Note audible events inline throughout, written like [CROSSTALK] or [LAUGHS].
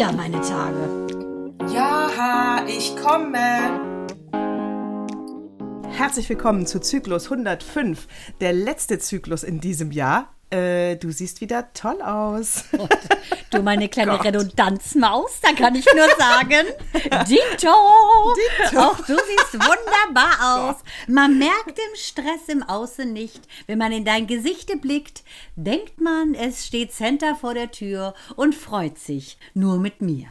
wieder meine Herzlich willkommen zu Zyklus 105, der letzte Zyklus in diesem Jahr. Äh, du siehst wieder toll aus. Du, meine [LAUGHS] kleine Gott. Redundanzmaus, da kann ich nur sagen, [LAUGHS] Dito, auch du siehst wunderbar [LAUGHS] aus. Man merkt im Stress im Außen nicht. Wenn man in dein Gesichte blickt, denkt man, es steht Santa vor der Tür und freut sich nur mit mir.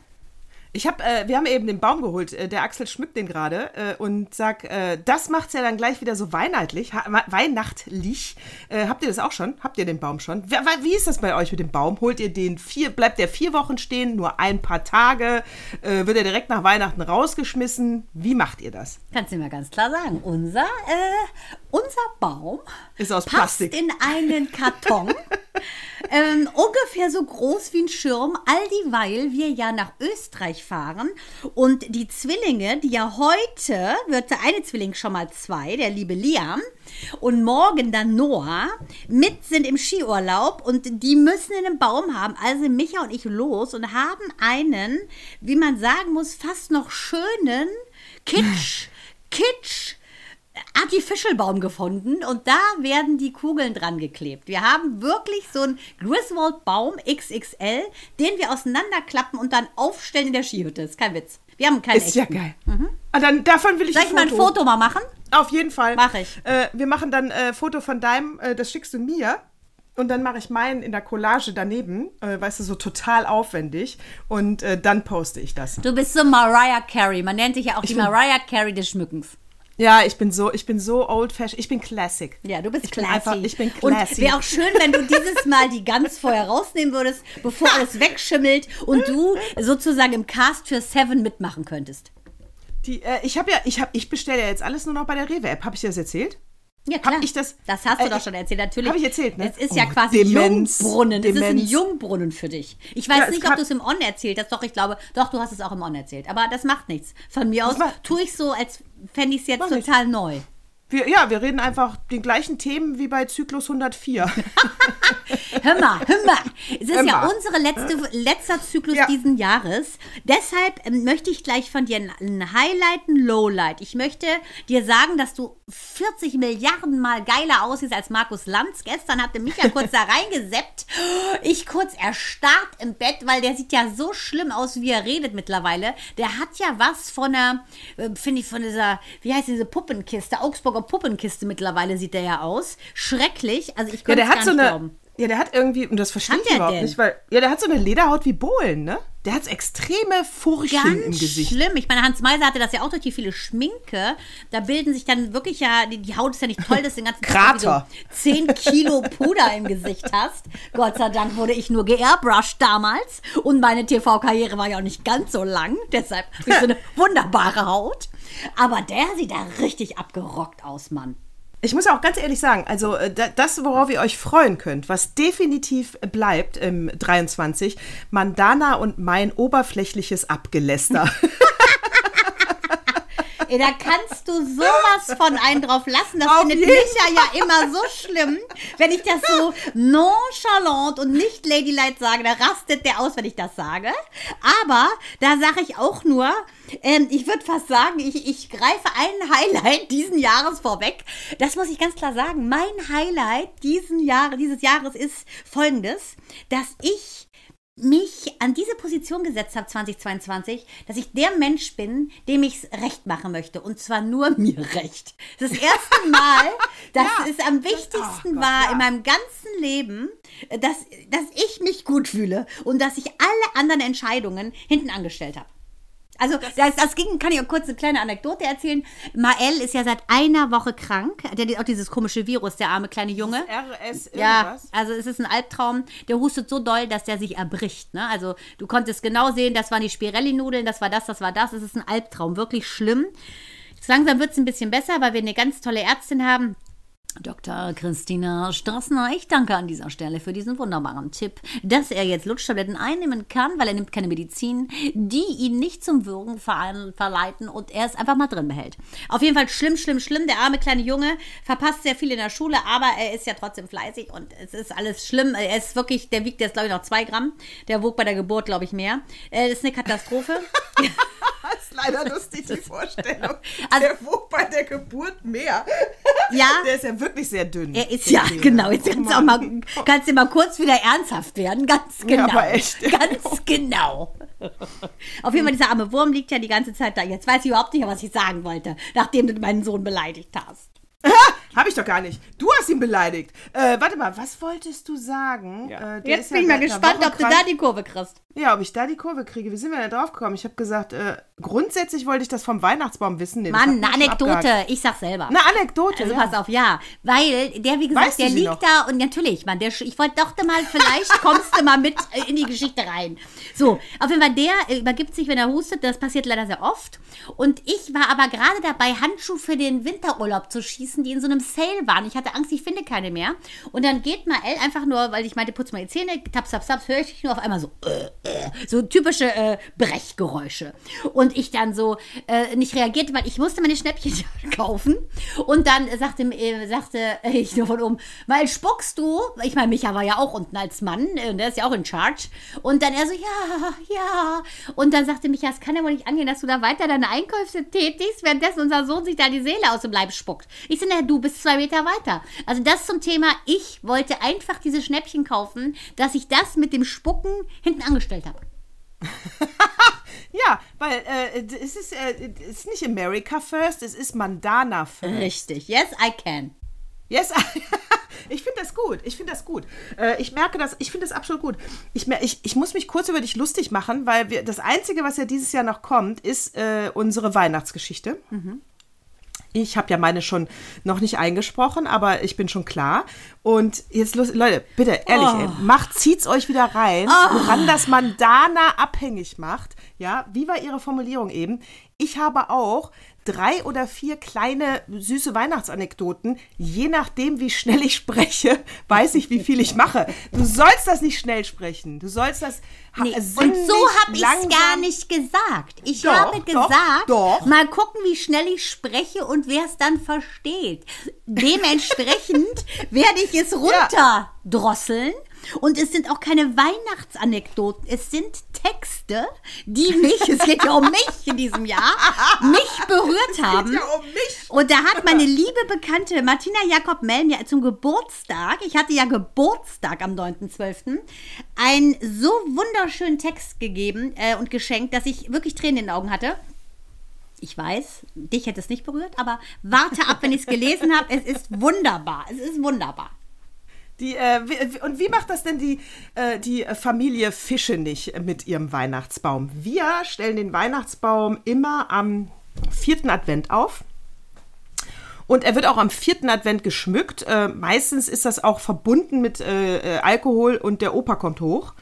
Ich hab, äh, wir haben eben den Baum geholt. Äh, der Axel schmückt den gerade äh, und sag, äh, das macht's ja dann gleich wieder so weihnachtlich. Weihnachtlich. Äh, habt ihr das auch schon? Habt ihr den Baum schon? Wie, wie ist das bei euch mit dem Baum? Holt ihr den vier, bleibt der vier Wochen stehen, nur ein paar Tage? Wird er direkt nach Weihnachten rausgeschmissen? Wie macht ihr das? Kannst du mir ganz klar sagen, unser, äh, unser Baum Ist aus passt Plastik. in einen Karton. [LAUGHS] ähm, ungefähr so groß wie ein Schirm, all dieweil wir ja nach Österreich fahren und die Zwillinge, die ja heute, wird der eine Zwilling schon mal zwei, der liebe Liam, und morgen dann Noah, mit sind im Skiurlaub und die müssen einen Baum haben. Also Micha und ich los und haben einen, wie man sagen muss, fast noch schönen Kitsch, Kitsch, Artificial-Baum gefunden und da werden die Kugeln dran geklebt. Wir haben wirklich so einen Griswold-Baum XXL, den wir auseinanderklappen und dann aufstellen in der Skihütte. Ist kein Witz. Wir haben keinen Ist ja echten. geil. Ah, dann, davon will ich Soll ich mal ein Foto mal machen? Auf jeden Fall. Mach ich. Äh, wir machen dann äh, Foto von deinem, äh, das schickst du mir. Und dann mache ich meinen in der Collage daneben, äh, weißt du, so total aufwendig. Und äh, dann poste ich das. Du bist so Mariah Carey. Man nennt dich ja auch die bin- Mariah Carey des Schmückens. Ja, ich bin so, ich bin so old fashioned. Ich bin classic. Ja, du bist ich bin classy. einfach, ich bin Und classy. wäre auch schön, wenn du dieses Mal die Gans vorher rausnehmen würdest, bevor alles wegschimmelt und du sozusagen im Cast für Seven mitmachen könntest. Die, äh, ich habe ja, ich habe, ich bestelle ja jetzt alles nur noch bei der Rewe App. Habe ich dir das erzählt? Ja, klar. ich das- Das hast du äh, doch schon erzählt, natürlich. Hab ich erzählt, ne? Es ist ja Oh, quasi Demenz, Jungbrunnen. Es ist ein Demenz. Jungbrunnen für dich. Ich weiß Ja, nicht, ob du es im On erzählt hast. Doch, ich glaube, doch, du hast es auch im On erzählt. Aber das macht nichts. Von mir aus macht- tue ich so, als fände ich es jetzt Mach total neu. Wir, ja, wir reden einfach den gleichen Themen wie bei Zyklus 104. [LAUGHS] Hör mal, hör mal. Es ist Hör ja mal. unsere letzte, letzter Zyklus Ja. diesen Jahres. Deshalb ähm, möchte ich gleich von dir ein, Highlight, ein Lowlight. Ich möchte dir sagen, dass du 40 Milliarden Mal geiler aussiehst als Markus Lanz. Gestern hatte mich ja [LAUGHS] kurz da reingeseppt. Ich kurz erstarrt im Bett, weil der sieht ja so schlimm aus, wie er redet mittlerweile. Der hat ja was von einer, äh, finde ich, von dieser, wie heißt diese Puppenkiste, Augsburger Puppenkiste mittlerweile sieht der ja aus. Schrecklich. Also ich Ja, konnte der es hat gar so nicht eine. glauben. Ja, der hat irgendwie, und das verstehe ich überhaupt denn? nicht, weil. Ja, der hat so eine Lederhaut wie Bohlen, ne? Der hat extreme Furchen Ganz im Gesicht. schlimm. Ich meine, Hans Meiser hatte das ja auch durch die viele Schminke. Da bilden sich dann wirklich ja, die, die Haut ist ja nicht toll, dass du den ganzen Tag Krater. so 10 Kilo Puder im Gesicht hast. Gott sei Dank wurde ich nur geairbrushed damals. Und meine TV-Karriere war ja auch nicht ganz so lang. Deshalb habe ich so eine [LAUGHS] wunderbare Haut. Aber der sieht da richtig abgerockt aus, Mann. Ich muss auch ganz ehrlich sagen, also äh, da- das, worauf ihr euch freuen könnt, was definitiv bleibt im 23, Mandana und mein oberflächliches Abgeläster. [LAUGHS] Ey, da kannst du sowas von einen drauf lassen. Das Auf findet Micha ja immer so schlimm. Wenn ich das so nonchalant und nicht ladylike sage, da rastet der aus, wenn ich das sage. Aber da sage ich auch nur, ähm, ich würde fast sagen, ich, ich greife ein Highlight diesen Jahres vorweg. Das muss ich ganz klar sagen. Mein Highlight diesen Jahre, dieses Jahres ist folgendes, dass ich mich an diese Position gesetzt habe 2022, dass ich der Mensch bin, dem ich es recht machen möchte. Und zwar nur [LAUGHS] mir recht. Das erste Mal, [LAUGHS] dass Ja. es am wichtigsten Gott, war ja. in meinem ganzen Leben, dass, dass ich mich gut fühle und dass ich alle anderen Entscheidungen hinten angestellt habe. Also das, das ging, kann ich auch kurz eine kleine Anekdote erzählen. Mael ist ja seit einer Woche krank. Der hat auch dieses komische Virus, der arme kleine Junge. RS Ja, irgendwas. also es ist ein Albtraum. Der hustet so doll, dass der sich erbricht. Ne? Also du konntest genau sehen, das waren die Spirelli-Nudeln, das war das, das war das. Es ist ein Albtraum, wirklich schlimm. Jetzt langsam wird es ein bisschen besser, weil wir eine ganz tolle Ärztin haben. Dr. Christina Strassner, ich danke an dieser Stelle für diesen wunderbaren Tipp, dass er jetzt Lutschtabletten einnehmen kann, weil er nimmt keine Medizin, die ihn nicht zum Würgen ver verleiten und er es einfach mal drin behält. Auf jeden Fall schlimm, schlimm, schlimm. Der arme kleine Junge verpasst sehr viel in der Schule, aber er ist ja trotzdem fleißig und es ist alles schlimm. Er ist wirklich, der wiegt jetzt glaube ich noch zwei Gramm. Der wog bei der Geburt glaube ich mehr. Das ist eine Katastrophe. [LAUGHS] Das ist leider lustig, die [LAUGHS] Vorstellung. Also, der wog bei der Geburt mehr. Ja. Der ist ja wirklich sehr dünn. Er ist ja, genau. Jetzt kannst du auch mal, kannst du mal kurz wieder ernsthaft werden. Ganz genau. Ja, aber echt. [LAUGHS] Ganz genau. Auf jeden Fall, dieser arme Wurm liegt ja die ganze Zeit da. Jetzt weiß ich überhaupt nicht, was ich sagen wollte, nachdem du meinen Sohn beleidigt hast. [LAUGHS] Hab ich doch gar nicht. Du hast ihn beleidigt. Äh, warte mal, was wolltest du sagen? Ja. Äh, Jetzt bin ja ich mal gespannt, ob du da die Kurve kriegst. Ja, ob ich da die Kurve kriege. Wie sind wir da drauf gekommen? Ich habe gesagt, äh, grundsätzlich wollte ich das vom Weihnachtsbaum wissen. Nee, Mann, eine Anekdote. abgehakt. Ich sag selber. Eine Anekdote, Also ja. pass auf, ja. Weil der, wie gesagt, Weißt der liegt noch? da und natürlich, Mann, der, ich wollte doch mal, vielleicht [LAUGHS] kommst du mal mit äh, in die Geschichte rein. So, auf jeden Fall, der äh, übergibt sich, wenn er hustet. Das passiert leider sehr oft. Und ich war aber gerade dabei, Handschuhe für den Winterurlaub zu schießen, die in so einem Sale waren. Ich hatte Angst, ich finde keine mehr. Und dann geht Mael einfach nur, weil ich meinte, putz mal die Zähne, taps, taps, taps, höre ich nur auf einmal so, äh, äh, so typische äh, Brechgeräusche. Und ich dann so äh, nicht reagierte, weil ich musste meine Schnäppchen [LAUGHS] kaufen. Und dann sagte, äh, sagte ich nur von oben, weil spuckst du? Ich meine, Micha war ja auch unten als Mann, äh, der ist ja auch in Charge. Und dann er so, ja, ja. Und dann sagte Micha, es kann ja wohl nicht angehen, dass du da weiter deine Einkäufe tätigst, währenddessen unser Sohn sich da die Seele aus dem Leib spuckt. Ich na, du bist zwei Meter weiter. Also das zum Thema, ich wollte einfach diese Schnäppchen kaufen, dass ich das mit dem Spucken hinten angestellt habe. [LAUGHS] Ja, weil äh, es, ist, äh, es ist nicht America first, es ist Mandana first. Richtig. Yes, I can. Yes, [LAUGHS] ich finde das gut. Ich finde das gut. Äh, ich merke das, ich finde das absolut gut. Ich, ich, ich muss mich kurz über dich lustig machen, weil wir, das Einzige, was ja dieses Jahr noch kommt, ist äh, unsere Weihnachtsgeschichte. Ich habe ja meine schon noch nicht eingesprochen, aber ich bin schon klar. Und jetzt, los, Leute, bitte, ehrlich, ey, macht, zieht's euch wieder rein, woran das Mandana abhängig macht. Ja, wie war Ihre Formulierung eben? Ich habe auch drei oder vier kleine süße Weihnachtsanekdoten. Je nachdem, wie schnell ich spreche, [LAUGHS] weiß ich, wie viel ich mache. Du sollst das nicht schnell sprechen. Du sollst das Nee, und so habe ich es gar nicht gesagt. Ich Doch, habe doch, gesagt, doch. mal gucken, wie schnell ich spreche und wer es dann versteht. Dementsprechend [LAUGHS] werde ich es runterdrosseln. Und es sind auch keine Weihnachtsanekdoten. Es sind Texte, die mich, es geht ja um mich in diesem Jahr, mich berührt haben. ja um mich. Und da hat meine liebe Bekannte Martina Jakob Melln ja zum Geburtstag, ich hatte ja Geburtstag am 9.12., einen so wunderschönen Text gegeben äh, und geschenkt, dass ich wirklich Tränen in den Augen hatte. Ich weiß, dich hätte es nicht berührt, aber warte ab, wenn ich es gelesen habe. Es ist wunderbar. Es ist wunderbar. Die, äh, wie- und wie macht das denn die, äh, die Familie Fische nicht mit ihrem Weihnachtsbaum? Wir stellen den Weihnachtsbaum immer am vierten Advent auf. Und er wird auch am vierten Advent geschmückt. Äh, meistens ist das auch verbunden mit äh, äh, Alkohol und der Opa kommt hoch.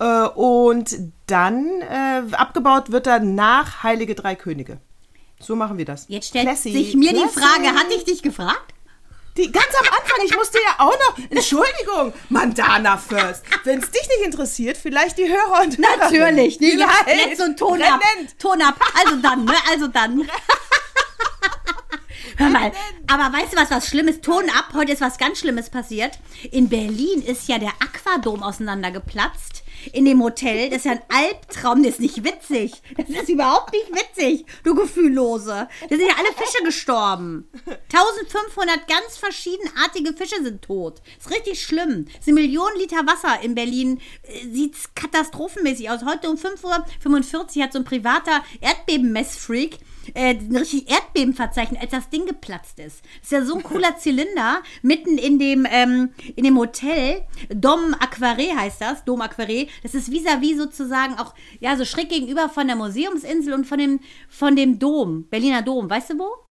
Äh, und dann äh, abgebaut wird er nach Heilige Drei Könige. So machen wir das. Jetzt stellt Classy, sich mir die classy. Frage, hatte ich dich gefragt? Die, ganz am Anfang, ich musste ja auch noch, Entschuldigung, Mandana First. Wenn es dich nicht interessiert, vielleicht die Hörer und Natürlich. Nee, jetzt, jetzt so ein Ton ab. Ton ab. Also dann, ne? Also dann. Hör mal, aber weißt du was, was Schlimmes? Ton ab, heute ist was ganz Schlimmes passiert. In Berlin ist ja der Aquadom auseinandergeplatzt. In dem Hotel. Das ist ja ein Albtraum. Das ist nicht witzig. Das ist überhaupt nicht witzig, du Gefühllose. Da sind ja alle Fische gestorben. 1500 ganz verschiedenartige Fische sind tot. ist richtig schlimm. Es sind Millionen Liter Wasser in Berlin. Sieht katastrophenmäßig aus. Heute um 5.45 Uhr hat so ein privater Erdbebenmessfreak äh, ein richtig Erdbeben verzeichnet, als das Ding geplatzt ist. Das ist ja so ein cooler [LAUGHS] Zylinder, mitten in dem, ähm, in dem Hotel. Dom Aquare heißt das, Dom Aquare. Das ist vis-à-vis sozusagen auch, ja, so schräg gegenüber von der Museumsinsel und von dem, von dem Dom, Berliner Dom. Weißt du wo?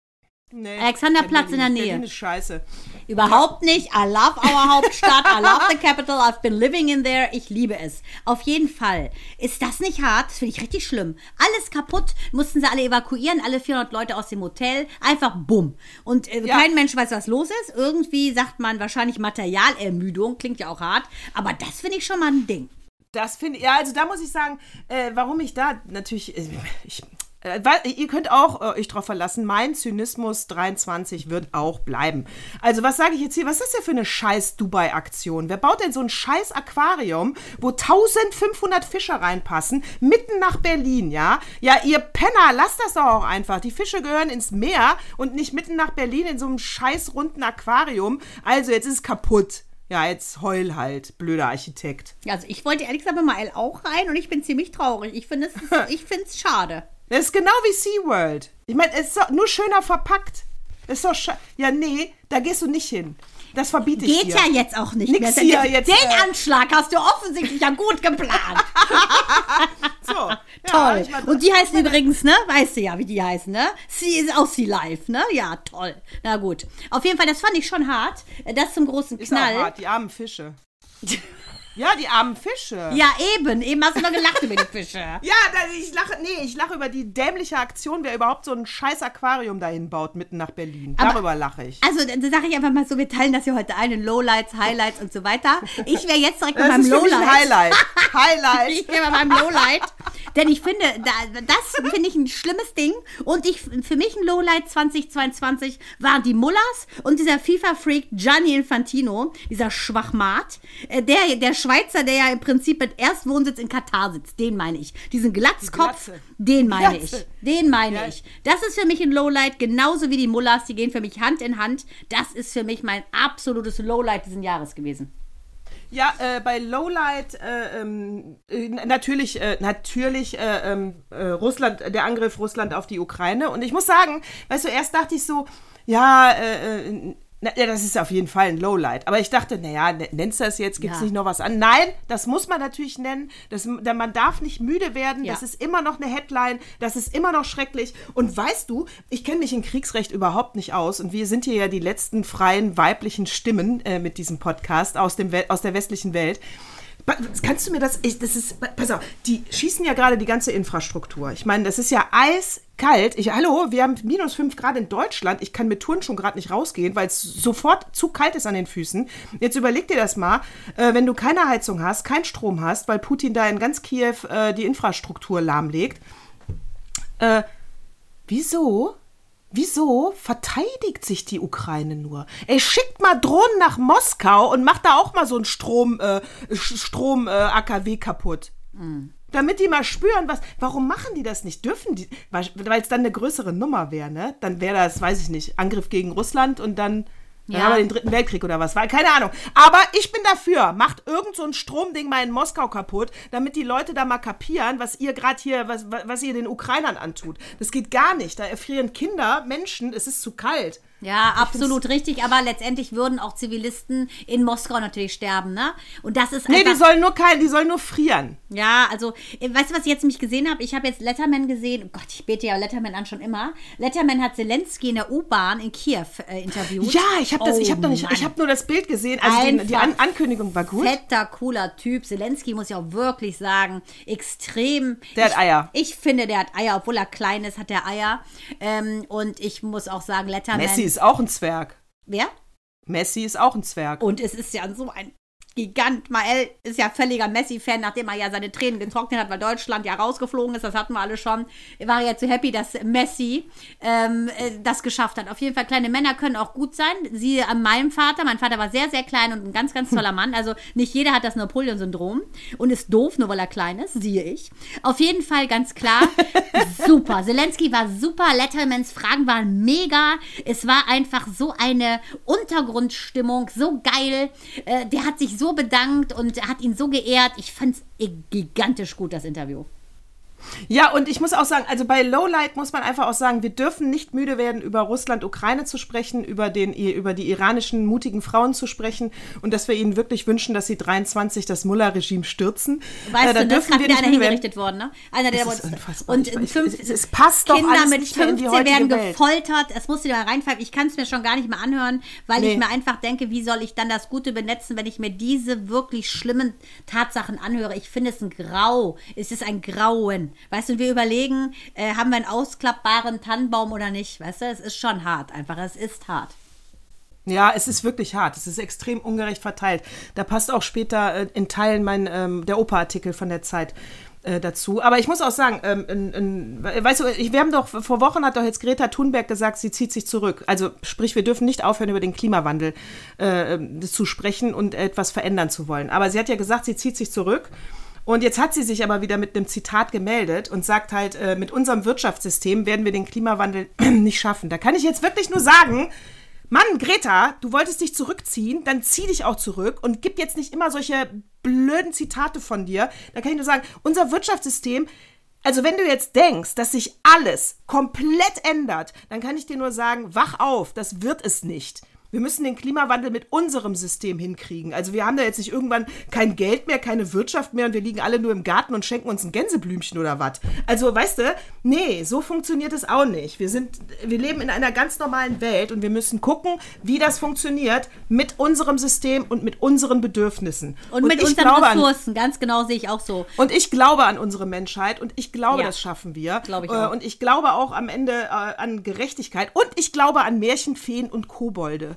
Nee, Alexanderplatz in der Nähe. Berlin ist scheiße. Überhaupt nicht. I love our Hauptstadt. I love the capital. I've been living in there. Ich liebe es. Auf jeden Fall. Ist das nicht hart? Das finde ich richtig schlimm. Alles kaputt. Mussten sie alle evakuieren. Alle 400 Leute aus dem Hotel. Einfach bumm. Und äh, Ja. kein Mensch weiß, was los ist. Irgendwie sagt man wahrscheinlich Materialermüdung. Klingt ja auch hart. Aber das finde ich schon mal ein Ding. Das finde ich, ja, also da muss ich sagen, äh, warum ich da natürlich, äh, ich, ihr könnt auch äh, euch drauf verlassen, mein Zynismus 23 wird auch bleiben. Also was sage ich jetzt hier, was ist das denn für eine scheiß Dubai-Aktion? Wer baut denn so ein scheiß Aquarium, wo 1500 Fische reinpassen, mitten nach Berlin, ja? Ja, ihr Penner, lasst das doch auch einfach. Die Fische gehören ins Meer und nicht mitten nach Berlin in so einem scheiß runden Aquarium. Also jetzt ist es kaputt. Ja, jetzt heul halt, blöder Architekt. Also ich wollte ehrlich gesagt Mael auch rein und ich bin ziemlich traurig. Ich finde es [LAUGHS] ich finde es schade. Das ist genau wie SeaWorld. Ich meine, es ist doch nur schöner verpackt. Das ist doch sche Ja, nee, da gehst du nicht hin. Das verbiete ich Geht dir. ja jetzt auch nicht Nix mehr. hier Den jetzt, Den äh, Anschlag hast du offensichtlich ja gut geplant. [LAUGHS] So. Ja, toll. ich mein, Und die heißen übrigens, ne? Weißt du ja, wie die heißen, ne? Sie ist auch Sea Life, ne? Ja, toll. Na gut. Auf jeden Fall, das fand ich schon hart. Das zum großen ist auch Knall. hart, die armen Fische. [LAUGHS] ja, die armen Fische. Ja, eben. Eben hast du noch gelacht über die Fische. [LAUGHS] Ja, ich lache, nee, ich lache über die dämliche Aktion, wer überhaupt so ein scheiß Aquarium dahin baut, mitten nach Berlin. Aber- Darüber lache ich. Also, dann sage ich einfach mal so, wir teilen das hier heute ein in Lowlights, Highlights und so weiter. Ich wäre jetzt direkt bei Das meinem mich ein Lowlight. Highlight. [LAUGHS] Highlight. Ich bin bei meinem Lowlight. Denn ich finde, da, das finde ich ein schlimmes Ding. Und ich, für mich ein Lowlight 2022 waren die Mullers und dieser FIFA-Freak Gianni Infantino, dieser Schwachmat. Äh, Der, der Schweizer, der ja im Prinzip mit Erstwohnsitz in Katar sitzt, den meine ich. Diesen Glatzkopf, den meine ich. Den meine Ja. ich. Das ist für mich ein Lowlight, genauso wie die Mullers, die gehen für mich Hand in Hand. Das ist für mich mein absolutes Lowlight diesen Jahres gewesen. Ja, äh, bei Lowlight äh, ähm, äh, natürlich, äh, natürlich äh, ähm, äh, Russland, der Angriff Russland auf die Ukraine. Und ich muss sagen, weißt du, erst dachte ich so, ja, äh, na, ja, das ist auf jeden Fall ein Lowlight. Aber ich dachte, naja, ne- nennst du das jetzt? Gibt es Ja. nicht noch was an? Nein, das muss man natürlich nennen. Das, denn man darf nicht müde werden. Ja. Das ist immer noch eine Headline. Das ist immer noch schrecklich. Und weißt du, ich kenne mich in Kriegsrecht überhaupt nicht aus. Und wir sind hier ja die letzten freien weiblichen Stimmen äh, mit diesem Podcast aus, dem We aus der westlichen Welt. Kannst du mir das, ich, das ist, pass auf, die schießen ja gerade die ganze Infrastruktur. Ich meine, das ist ja eiskalt. Ich, hallo, wir haben minus 5 Grad in Deutschland. Ich kann mit Touren schon gerade nicht rausgehen, weil es sofort zu kalt ist an den Füßen. Jetzt überleg dir das mal, äh, wenn du keine Heizung hast, keinen Strom hast, weil Putin da in ganz Kiew äh, die Infrastruktur lahmlegt. Äh, wieso? Wieso verteidigt sich die Ukraine nur? Ey, schickt mal Drohnen nach Moskau und macht da auch mal so einen Strom, äh, Strom äh, AKW kaputt. Damit die mal spüren, was. Warum machen die das nicht? Dürfen die? Weil es dann eine größere Nummer wäre, ne? Dann wäre das, weiß ich nicht, Angriff gegen Russland und dann. Dann Ja. haben wir den dritten Weltkrieg oder was. Weil, keine Ahnung. Aber ich bin dafür. Macht irgend so ein Stromding mal in Moskau kaputt, damit die Leute da mal kapieren, was ihr gerade hier, was, was ihr den Ukrainern antut. Das geht gar nicht. Da erfrieren Kinder, Menschen, es ist zu kalt. Ja, absolut richtig, aber letztendlich würden auch Zivilisten in Moskau natürlich sterben, ne? Und das ist Nee, einfach, die sollen nur kein, die sollen nur frieren. Ja, also, äh, weißt du, was ich jetzt nämlich gesehen habe? Ich habe jetzt Letterman gesehen. Oh Gott, ich bete ja Letterman an schon immer. Letterman hat Zelensky in der U-Bahn in Kiew äh, interviewt. Ja, ich habe das, ich Oh, habe noch nicht, ich Mann. habe nur das Bild gesehen. Also die, die An Ankündigung war gut. Fetter, cooler Typ. Zelensky muss ich auch wirklich sagen, extrem. Der hat ich, Eier. Ich finde, der hat Eier, obwohl er klein ist, hat er Eier. Ähm, und ich muss auch sagen, Letterman. Messi ist auch ein Zwerg. Wer? Messi ist auch ein Zwerg. Und es ist ja so ein Gigant. Mael ist ja völliger Messi-Fan, nachdem er ja seine Tränen getrocknet hat, weil Deutschland ja rausgeflogen ist. Das hatten wir alle schon. Er war ja zu happy, dass Messi ähm, äh, das geschafft hat. Auf jeden Fall, kleine Männer können auch gut sein. Sie an meinem Vater. Mein Vater war sehr, sehr klein und ein ganz, ganz toller Mann. Also nicht jeder hat das Napoleon-Syndrom und ist doof, nur weil er klein ist, siehe ich. Auf jeden Fall ganz klar. [LAUGHS] super. Zelensky war super. Lettermans Fragen waren mega. Es war einfach so eine Untergrundstimmung, so geil. Äh, der hat sich so bedankt und hat ihn so geehrt. Ich fand es gigantisch gut, das Interview. Ja, und ich muss auch sagen, also bei Lowlight muss man einfach auch sagen, wir dürfen nicht müde werden, über Russland, Ukraine zu sprechen, über, den, über die iranischen mutigen Frauen zu sprechen und dass wir ihnen wirklich wünschen, dass sie 23 das Mullah-Regime stürzen. Weißt äh, da du, das dürfen wir nicht einer werden. hingerichtet worden, ne? Einer, der Das ist. Und Ich- fünf, es- es passt doch Kinder alles mit nicht mehr in die 15 werden Welt. gefoltert. Es musst du dir mal reinpfeifen. Ich kann es mir schon gar nicht mehr anhören, weil Nee. ich mir einfach denke, wie soll ich dann das Gute benetzen, wenn ich mir diese wirklich schlimmen Tatsachen anhöre. Ich finde es ein Grau. Es ist ein Grauen. Weißt du, wir überlegen, äh, haben wir einen ausklappbaren Tannenbaum oder nicht? Weißt du, es ist schon hart einfach. Es ist hart. Ja, es ist wirklich hart. Es ist extrem ungerecht verteilt. Da passt auch später äh, in Teilen mein, ähm, der Opa-Artikel von der Zeit äh, dazu. Aber ich muss auch sagen, ähm, in, in, weißt du, ich, wir haben doch, vor Wochen hat doch jetzt Greta Thunberg gesagt, sie zieht sich zurück. Also sprich, wir dürfen nicht aufhören, über den Klimawandel äh, zu sprechen und etwas verändern zu wollen. Aber sie hat ja gesagt, sie zieht sich zurück. Und jetzt hat sie sich aber wieder mit einem Zitat gemeldet und sagt halt, äh, mit unserem Wirtschaftssystem werden wir den Klimawandel [CLEARS THROAT] nicht schaffen. Da kann ich jetzt wirklich nur sagen, Mann, Greta, du wolltest dich zurückziehen, dann zieh dich auch zurück und gib jetzt nicht immer solche blöden Zitate von dir. Da kann ich nur sagen, unser Wirtschaftssystem, also wenn du jetzt denkst, dass sich alles komplett ändert, dann kann ich dir nur sagen, wach auf, das wird es nicht. Wir müssen den Klimawandel mit unserem System hinkriegen. Also wir haben da jetzt nicht irgendwann kein Geld mehr, keine Wirtschaft mehr und wir liegen alle nur im Garten und schenken uns ein Gänseblümchen oder was. Also weißt du, nee, so funktioniert es auch nicht. Wir sind, wir leben in einer ganz normalen Welt und wir müssen gucken, wie das funktioniert mit unserem System und mit unseren Bedürfnissen. Und, mit ich unseren glaube an- Ressourcen, ganz genau sehe ich auch so. und ich glaube an unsere Menschheit und ich glaube, Ja. das schaffen wir. Glaube ich Äh, auch. Und ich glaube auch am Ende äh, an Gerechtigkeit und ich glaube an Märchenfeen und Kobolde.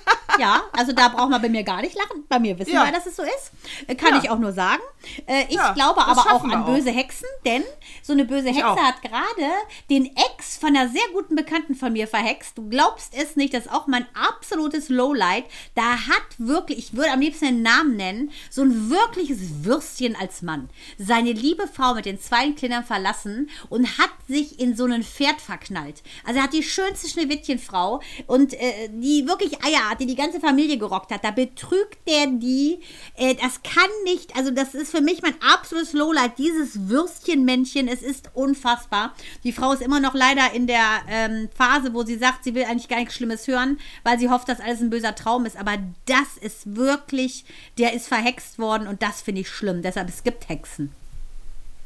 Ja, also da braucht man bei mir gar nicht lachen. Bei mir wissen Ja. wir, dass es so ist. Äh, Kann Ja. ich auch nur sagen. Äh, ich Ja, glaube aber auch an auch. böse Hexen, denn so eine böse Hexe auch. hat gerade den Ex von einer sehr guten Bekannten von mir verhext. Du glaubst es nicht, das ist auch mein absolutes Lowlight. Da hat wirklich, ich würde am liebsten den Namen nennen, so ein wirkliches Würstchen als Mann seine liebe Frau mit den zwei Kindern verlassen und hat sich in so ein Pferd verknallt. Also er hat die schönste Schneewittchenfrau und äh, die wirklich Eier hat, die die ganze Familie gerockt hat. Da betrügt der die. Äh, das kann nicht, also das ist für mich mein absolutes Lowlight. Dieses Würstchenmännchen, es ist unfassbar. Die Frau ist immer noch leider in der ähm, Phase, wo sie sagt, sie will eigentlich gar nichts Schlimmes hören, weil sie hofft, dass alles ein böser Traum ist. Aber das ist wirklich, der ist verhext worden und das finde ich schlimm. Deshalb, es gibt Hexen.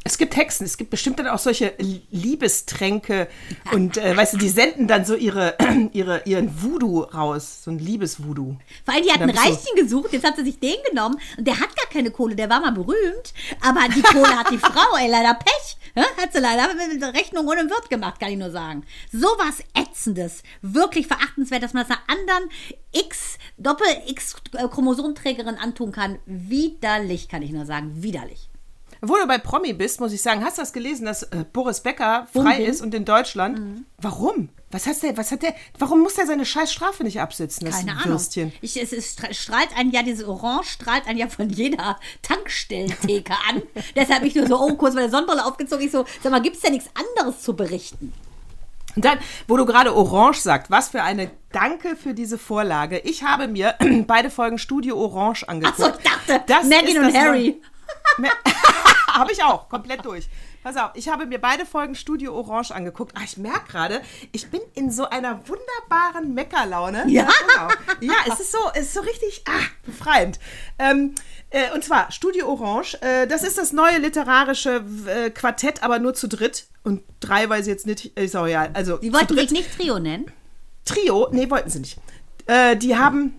Es gibt Hexen, es gibt bestimmt dann auch solche Liebestränke und äh, weißt du, die senden dann so ihre, [CLEARS THROAT] ihre, ihren Voodoo raus, so ein Liebesvoodoo. Vor allem, die hat einen bist du- Reichen gesucht, jetzt hat sie sich den genommen und der hat gar keine Kohle, der war mal berühmt, aber die Kohle hat die [LAUGHS] Frau, ey, leider Pech. Hat sie leider mit der Rechnung ohne Wirt gemacht, kann ich nur sagen. Sowas Ätzendes, wirklich verachtenswert, dass man das einer anderen X, Doppel-X-Chromosomträgerin antun kann. Widerlich, kann ich nur sagen, widerlich. Wo du bei Promi bist, muss ich sagen, hast du das gelesen, dass äh, Boris Becker frei bum. ist und in Deutschland? Mhm. Warum? Was hat der, was hat der, warum muss der seine scheiß Strafe nicht absitzen, das Keine Ahnung. Würstchen? Ich, es, es stra- strahlt ein ja, dieses Orange strahlt ein ja von jeder Tankstellentheke an. [LAUGHS] Deshalb hab ich nur so, oh, kurz meine Sonnenbrille aufgezogen. Ich so, sag mal, gibt es ja nichts anderes zu berichten? Und dann, wo du gerade Orange sagt, was für eine Danke für diese Vorlage. Ich habe mir [CLEARS THROAT] beide Folgen Studio Orange angeguckt. so, ich dachte, Das Meghan ist und das Harry. [LAUGHS] [LAUGHS] Habe ich auch, komplett durch. Pass auf, ich habe mir beide Folgen Studio Orange angeguckt. Ah, ich merke gerade, ich bin in so einer wunderbaren Meckerlaune. Ja. genau. Ja, es ist so, es ist so richtig ah, befreiend. Ähm, äh, und zwar Studio Orange, äh, das ist das neue literarische äh, Quartett, aber nur zu dritt. Und drei weiß ich jetzt nicht, ist auch ja, also zu wollten dich nicht Trio nennen? Trio, nee, wollten sie nicht. Äh, die haben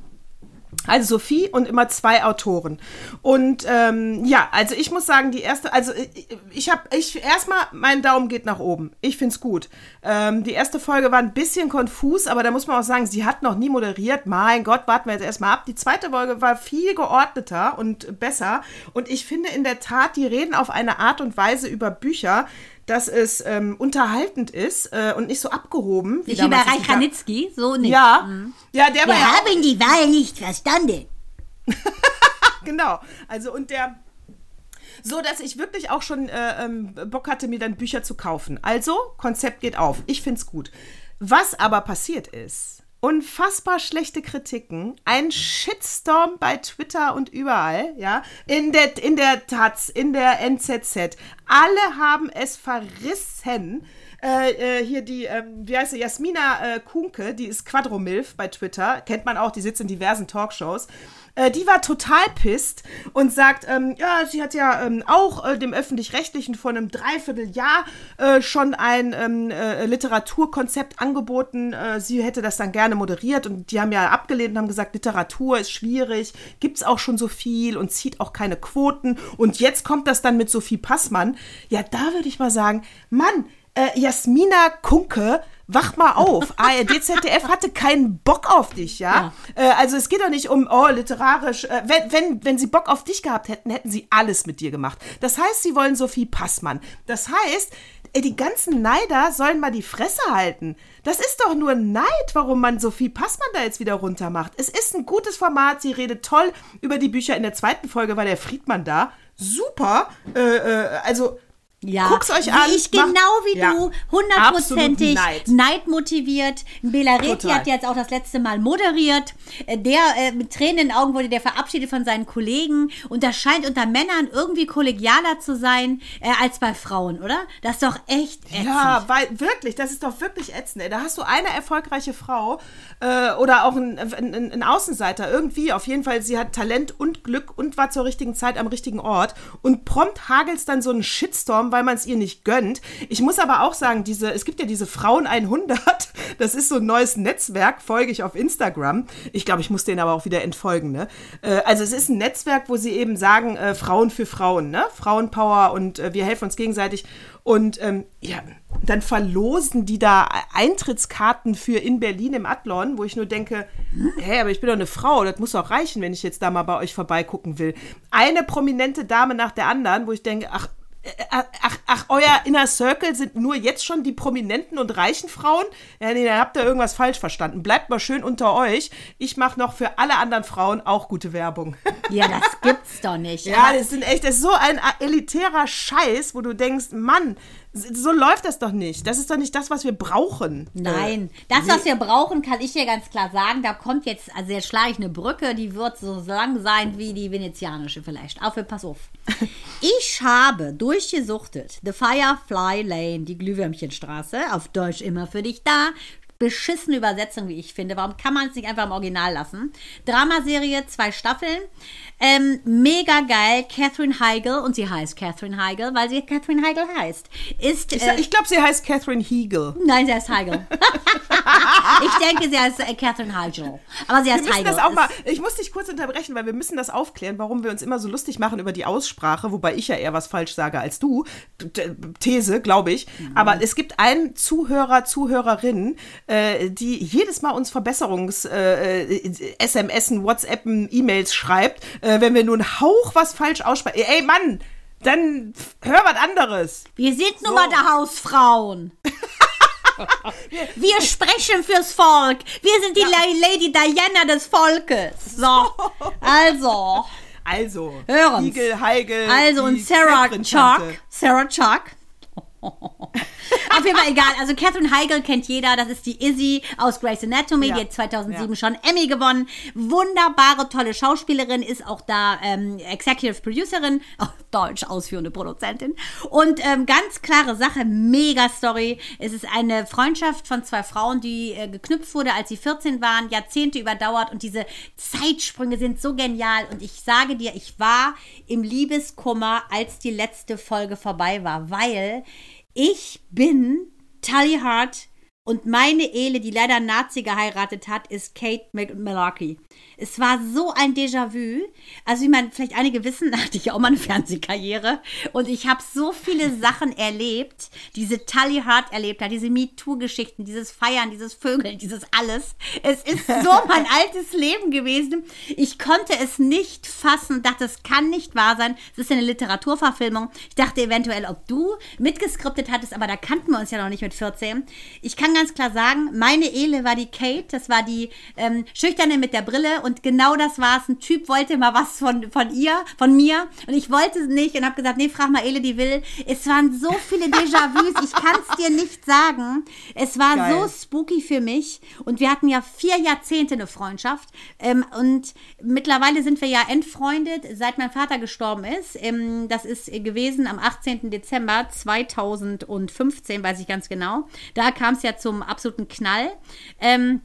also Sophie und immer zwei Autoren. Und ähm, ja, also ich muss sagen, die erste, also ich, ich habe, ich erstmal, mein Daumen geht nach oben. Ich find's gut. Ähm, die erste Folge war ein bisschen konfus, aber da muss man auch sagen, sie hat noch nie moderiert. Mein Gott, warten wir jetzt erstmal ab. Die zweite Folge war viel geordneter und besser. Und ich finde in der Tat, die reden auf eine Art und Weise über Bücher, dass es ähm, unterhaltend ist äh, und nicht so abgehoben. Nicht wie bei Reich Ranitzky, so nicht. ja, ja, der war Wir auch, haben die Wahl nicht verstanden. [LAUGHS] genau. Also und der so, dass ich wirklich auch schon äh, ähm, Bock hatte, mir dann Bücher zu kaufen. Also, Konzept geht auf. Ich find's gut. Was aber passiert ist, unfassbar schlechte Kritiken, ein Shitstorm bei Twitter und überall, ja, in der, in der Taz, in der NZZ. Alle haben es verrissen. Äh, äh, hier die, ähm, wie heißt sie, Jasmina äh, Kunke, die ist Quadromilf bei Twitter, kennt man auch, die sitzt in diversen Talkshows. Äh, die war total pisst und sagt, ähm, ja, sie hat ja ähm, auch äh, dem Öffentlich-Rechtlichen vor einem Dreivierteljahr äh, schon ein ähm, äh, Literaturkonzept angeboten. Äh, sie hätte das dann gerne moderiert und die haben ja abgelehnt und haben gesagt, Literatur ist schwierig, gibt es auch schon so viel und zieht auch keine Quoten. Und jetzt kommt das dann mit Sophie Passmann. Ja, da würde ich mal sagen, Mann, äh, Jasmina Kunke, wach mal auf. ARD, ZDF hatte keinen Bock auf dich, ja? ja. Äh, also es geht doch nicht um, oh, literarisch. Äh, wenn, wenn, wenn sie Bock auf dich gehabt hätten, hätten sie alles mit dir gemacht. Das heißt, sie wollen Sophie Passmann. Das heißt, ey, die ganzen Neider sollen mal die Fresse halten. Das ist doch nur Neid, warum man Sophie Passmann da jetzt wieder runter macht. Es ist ein gutes Format, sie redet toll über die Bücher. In der zweiten Folge war der Friedmann da. Super. Äh, äh, also ja, Guck's euch an. Ich genau wie ja, du, hundertprozentig Neid. Neid motiviert. Bela Reti hat jetzt auch das letzte Mal moderiert. Äh, der äh, mit Tränen in den Augen wurde der verabschiedet von seinen Kollegen und das scheint unter Männern irgendwie kollegialer zu sein äh, als bei Frauen, oder? Das ist doch echt ätzend. Ja, weil wirklich, das ist doch wirklich ätzend. Ey. Da hast du eine erfolgreiche Frau äh, oder auch ein, ein, ein Außenseiter irgendwie. Auf jeden Fall, sie hat Talent und Glück und war zur richtigen Zeit am richtigen Ort und prompt hagelst dann so einen Shitstorm weil man es ihr nicht gönnt. Ich muss aber auch sagen, diese, es gibt ja diese Frauen 100, [LAUGHS] das ist so ein neues Netzwerk, folge ich auf Instagram. Ich glaube, ich muss denen aber auch wieder entfolgen. Ne? Äh, also es ist ein Netzwerk, wo sie eben sagen, äh, Frauen für Frauen, ne? Frauenpower und äh, wir helfen uns gegenseitig. Und ähm, ja, dann verlosen die da Eintrittskarten für in Berlin im Adlon, wo ich nur denke, hä, aber ich bin doch eine Frau, das muss auch reichen, wenn ich jetzt da mal bei euch vorbeigucken will. Eine prominente Dame nach der anderen, wo ich denke, ach, ach, ach, euer Inner Circle sind nur jetzt schon die prominenten und reichen Frauen? Ja, nee, dann habt ihr irgendwas falsch verstanden. Bleibt mal schön unter euch. Ich mache noch für alle anderen Frauen auch gute Werbung. [LAUGHS] Ja, das gibt's doch nicht. ja, das sind echt, das ist so ein elitärer Scheiß, wo du denkst, Mann, so läuft das doch nicht. Das ist doch nicht das, was wir brauchen. Nein, das, was wir brauchen, kann ich dir ganz klar sagen. Da kommt jetzt, also jetzt schlage ich eine Brücke, die wird so lang sein wie die venezianische vielleicht. Auf, pass auf. [LAUGHS] Ich habe durchgesuchtet The Firefly Lane, die Glühwürmchenstraße, auf Deutsch immer für dich da. Beschissene Übersetzung, wie ich finde. Warum kann man es nicht einfach im Original lassen? Dramaserie, zwei Staffeln. Ähm, mega geil, Catherine Heigl, und sie heißt Catherine Heigl, weil sie Catherine Heigl heißt. Ist, äh, ich, ich glaube, sie heißt Catherine Heigl. Nein, sie heißt Heigl. [LAUGHS] ich denke, sie heißt äh, Catherine Heigl. Aber sie heißt wir Heigl. Das auch mal, ich muss dich kurz unterbrechen, weil wir müssen das aufklären, warum wir uns immer so lustig machen über die Aussprache, wobei ich ja eher was falsch sage als du. These, glaube ich. Mhm. Aber es gibt einen Zuhörer, Zuhörerin, äh, die jedes Mal uns Verbesserungs-SMS, äh, WhatsAppen, E-Mails schreibt äh, wenn wir nur einen Hauch was falsch aussprechen. Ey, Mann, dann hör was anderes. Wir sind nun so. mal der Hausfrauen. Wir sprechen fürs Volk. Wir sind die ja. Lady Diana des Volkes. [LAUGHS] So, also. Also, hören. Igel, Heigel. Also, und Sarah Chuck. Sarah Chuck [LAUGHS] Auf jeden Fall egal. Also Catherine Heigl kennt jeder. Das ist die Izzy aus Grey's Anatomy. Ja. Die hat 2007 ja. schon Emmy gewonnen. Wunderbare, tolle Schauspielerin. Ist auch da ähm, Executive Producerin. Oh, Deutsch ausführende Produzentin. Und ähm, ganz klare Sache. Mega Story. Es ist eine Freundschaft von zwei Frauen, die äh, geknüpft wurde, als sie 14 waren. Jahrzehnte überdauert. Und diese Zeitsprünge sind so genial. Und ich sage dir, ich war im Liebeskummer, als die letzte Folge vorbei war. Weil ich bin Tully Hart und meine Ehe, die leider Nazi geheiratet hat, ist Kate Malarkey. Es war so ein Déjà-vu. Also, ich meine, vielleicht einige wissen, [LAUGHS] hatte ich ja auch mal eine Fernsehkarriere. Und ich habe so viele [LAUGHS] Sachen erlebt, diese Tully Hart erlebt hat, diese MeToo-Geschichten, dieses Feiern, dieses Vögeln, dieses alles. Es ist so [LAUGHS] mein altes Leben gewesen. Ich konnte es nicht fassen, dachte, es kann nicht wahr sein. Es ist eine Literaturverfilmung. Ich dachte eventuell, ob du mitgeskriptet hattest, aber da kannten wir uns ja noch nicht mit 14. Ich kann ganz klar sagen, meine Ele war die Kate, das war die ähm, Schüchterne mit der Brille und genau das war es. Ein Typ wollte mal was von, von ihr, von mir und ich wollte es nicht und habe gesagt, nee, frag mal Ele, die will. Es waren so viele Déjà-vus, ich kann es dir nicht sagen. Es war Geil. so spooky für mich und wir hatten ja vier Jahrzehnte eine Freundschaft ähm, und mittlerweile sind wir ja entfreundet, seit mein Vater gestorben ist. Ähm, das ist gewesen am 18. Dezember 2015, weiß ich ganz genau. Da kam es ja zum absoluten Knall. Ähm,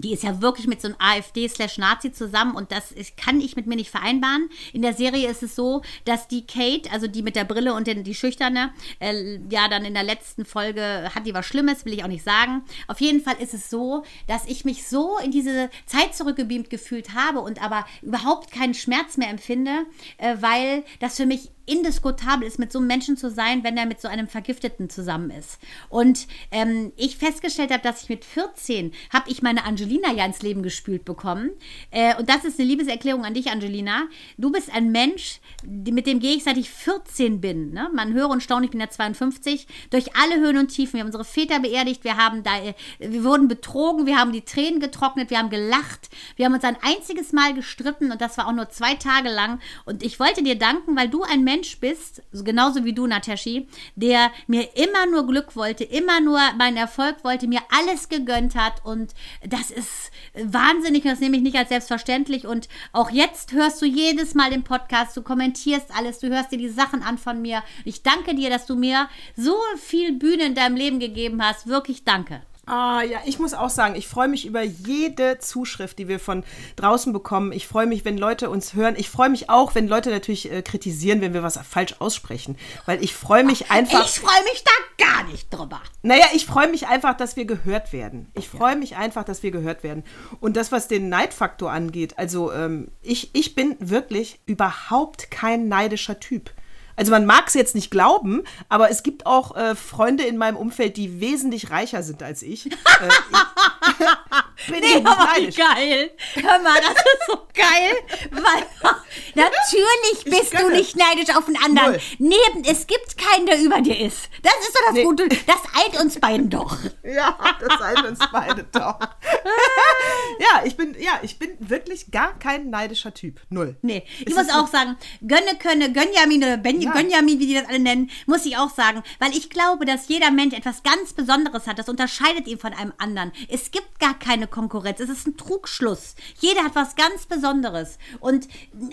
die ist ja wirklich mit so einem AfD-Slash-Nazi zusammen und das ist, kann ich mit mir nicht vereinbaren. In der Serie ist es so, dass die Kate, also die mit der Brille und den, die Schüchterne, äh, ja, dann in der letzten Folge hat die was Schlimmes, will ich auch nicht sagen. Auf jeden Fall ist es so, dass ich mich so in diese Zeit zurückgebeamt gefühlt habe und aber überhaupt keinen Schmerz mehr empfinde, äh, weil das für mich indiskutabel ist, mit so einem Menschen zu sein, wenn er mit so einem Vergifteten zusammen ist. Und ähm, ich festgestellt habe, dass ich mit 14 habe ich meine Angelina ja ins Leben gespült bekommen. Äh, und das ist eine Liebeserklärung an dich, Angelina. Du bist ein Mensch, mit dem gehe ich seit ich 14 bin. Ne? Man höre und staune, ich bin ja 52. Durch alle Höhen und Tiefen. Wir haben unsere Väter beerdigt, wir haben da, äh, wir wurden betrogen, wir haben die Tränen getrocknet, wir haben gelacht, wir haben uns ein einziges Mal gestritten und das war auch nur zwei Tage lang. Und ich wollte dir danken, weil du ein Mensch bist, genauso wie du, Nataschi, der mir immer nur Glück wollte, immer nur meinen Erfolg wollte, mir alles gegönnt hat und das ist wahnsinnig, das nehme ich nicht als selbstverständlich und auch jetzt hörst du jedes Mal den Podcast, du kommentierst alles, du hörst dir die Sachen an von mir. Ich danke dir, dass du mir so viel Bühne in deinem Leben gegeben hast. Wirklich danke. Ah ja, ich muss auch sagen, ich freue mich über jede Zuschrift, die wir von draußen bekommen. Ich freue mich, wenn Leute uns hören. Ich freue mich auch, wenn Leute natürlich äh, kritisieren, wenn wir was falsch aussprechen. Weil ich freue mich einfach. Ich freue mich da gar nicht drüber. Naja, ich freue mich einfach, dass wir gehört werden. Ich freue mich einfach, dass wir gehört werden. Und das, was den Neidfaktor angeht, also ähm, ich, ich bin wirklich überhaupt kein neidischer Typ. Also man mag es jetzt nicht glauben, aber es gibt auch äh, Freunde in meinem Umfeld, die wesentlich reicher sind als ich. äh, ich [LAUGHS] bin Nee, nicht aber neidisch. geil. Hör mal, das ist so [LAUGHS] geil. Weil natürlich bist du nicht neidisch auf einen anderen. Null. Neben, es gibt keinen, der über dir ist. Das ist doch das Nee. Gute. Das eint uns beiden doch. Ja, das seien uns beide doch. [LAUGHS] ja, ich bin, ja, ich bin wirklich gar kein neidischer Typ. Null. Nee, ich Es muss ist auch sagen, Gönne, Könne, Gönjamin oder ben Ja. Gönjamin, wie die das alle nennen, muss ich auch sagen, weil ich glaube, dass jeder Mensch etwas ganz Besonderes hat. Das unterscheidet ihn von einem anderen. Es gibt gar keine Konkurrenz. Es ist ein Trugschluss. Jeder hat was ganz Besonderes. Und,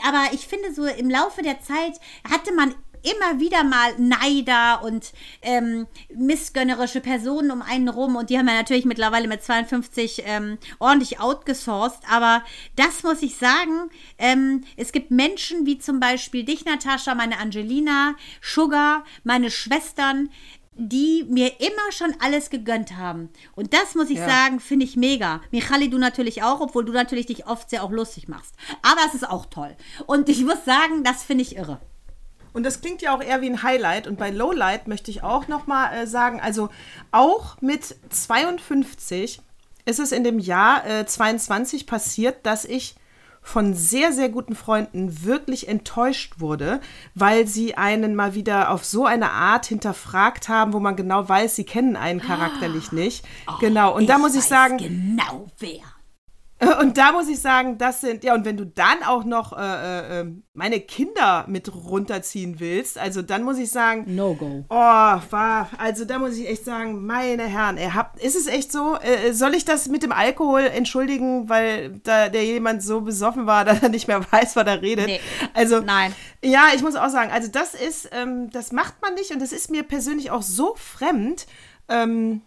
aber ich finde so im Laufe der Zeit hatte man immer wieder mal Neider und ähm, missgönnerische Personen um einen rum und die haben wir natürlich mittlerweile mit 52 ähm, ordentlich outgesourced, aber das muss ich sagen, ähm, es gibt Menschen wie zum Beispiel dich, Natascha, meine Angelina, Sugar, meine Schwestern, die mir immer schon alles gegönnt haben. Und das muss ich Ja. sagen, finde ich mega. Michali, du natürlich auch, obwohl du natürlich dich oft sehr auch lustig machst. Aber es ist auch toll. Und ich muss sagen, das finde ich irre. Und das klingt ja auch eher wie ein Highlight. Und bei Lowlight möchte ich auch nochmal äh, sagen, also auch mit 52 ist es in dem Jahr äh, 22 passiert, dass ich von sehr, sehr guten Freunden wirklich enttäuscht wurde, weil sie einen mal wieder auf so eine Art hinterfragt haben, wo man genau weiß, sie kennen einen charakterlich nicht. genau. Und da muss ich sagen, Genau wer. [LAUGHS] und da muss ich sagen, das sind, ja, und wenn du dann auch noch äh, äh, äh, meine Kinder mit runterziehen willst, also dann muss ich sagen, No go. oh, war, also da muss ich echt sagen, meine Herren, ihr habt, ist es echt so, äh, soll ich das mit dem Alkohol entschuldigen, weil da der jemand so besoffen war, [LAUGHS] dass er nicht mehr weiß, was er redet? Nee. Also, Nein. ja, ich muss auch sagen, also das ist, ähm, das macht man nicht und das ist mir persönlich auch so fremd, ähm,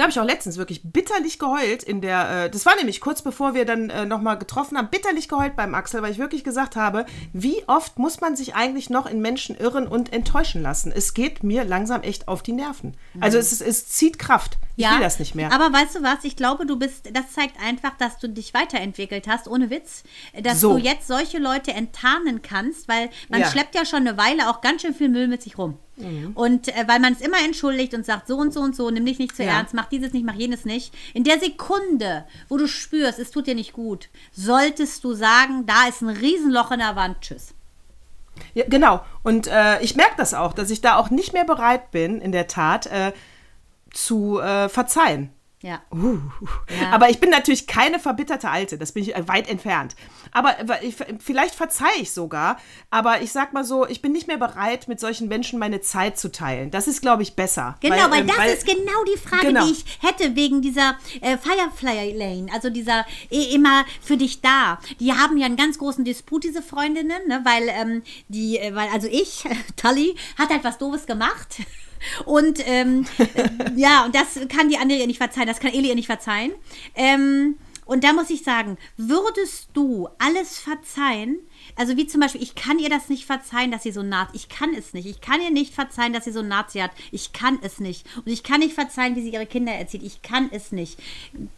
da habe ich auch letztens wirklich bitterlich geheult in der, äh, das war nämlich kurz bevor wir dann äh, nochmal getroffen haben, bitterlich geheult beim Axel, weil ich wirklich gesagt habe, wie oft muss man sich eigentlich noch in Menschen irren und enttäuschen lassen? Es geht mir langsam echt auf die Nerven. Also es, ist, es zieht Kraft. Ich will das nicht mehr. Aber weißt du was? Ich glaube, du bist, das zeigt einfach, dass du dich weiterentwickelt hast, ohne Witz. Dass So. du jetzt solche Leute enttarnen kannst, weil man Ja. Mhm. schleppt ja schon eine Weile auch ganz schön viel Müll mit sich rum. Und äh, weil man es immer entschuldigt und sagt, so und so und so, nimm dich nicht zu Ja. ernst, mach dieses nicht, mach jenes nicht. In der Sekunde, wo du spürst, es tut dir nicht gut, solltest du sagen, da ist ein Riesenloch in der Wand, tschüss. Ja, genau. Und äh, ich merke das auch, dass ich da auch nicht mehr bereit bin, in der Tat, äh, zu äh, verzeihen. Ja. Uh. Ja. Aber ich bin natürlich keine verbitterte Alte, das bin ich äh, weit entfernt. Aber ich, vielleicht verzeihe ich sogar, aber ich sag mal so, ich bin nicht mehr bereit, mit solchen Menschen meine Zeit zu teilen. Das ist, glaube ich, besser. Genau, weil, weil ähm, das weil- ist genau die Frage, Genau. die ich hätte wegen dieser äh, Firefly Lane, also dieser eh immer für dich da. Die haben ja einen ganz großen Disput, diese Freundinnen, ne? weil ähm, die, äh, weil also ich, [LAUGHS] Tully, hat halt was Doofes gemacht. Und ähm, äh, [LAUGHS] ja, und das kann die andere ihr nicht verzeihen, das kann Eli ihr nicht verzeihen. Ähm, und da muss ich sagen, würdest du alles verzeihen? Also wie zum Beispiel, ich kann ihr das nicht verzeihen, dass sie so Nazi, ich kann es nicht. Ich kann ihr nicht verzeihen, dass sie so Nazi hat. Ich kann es nicht. Und ich kann nicht verzeihen, wie sie ihre Kinder erzieht. Ich kann es nicht.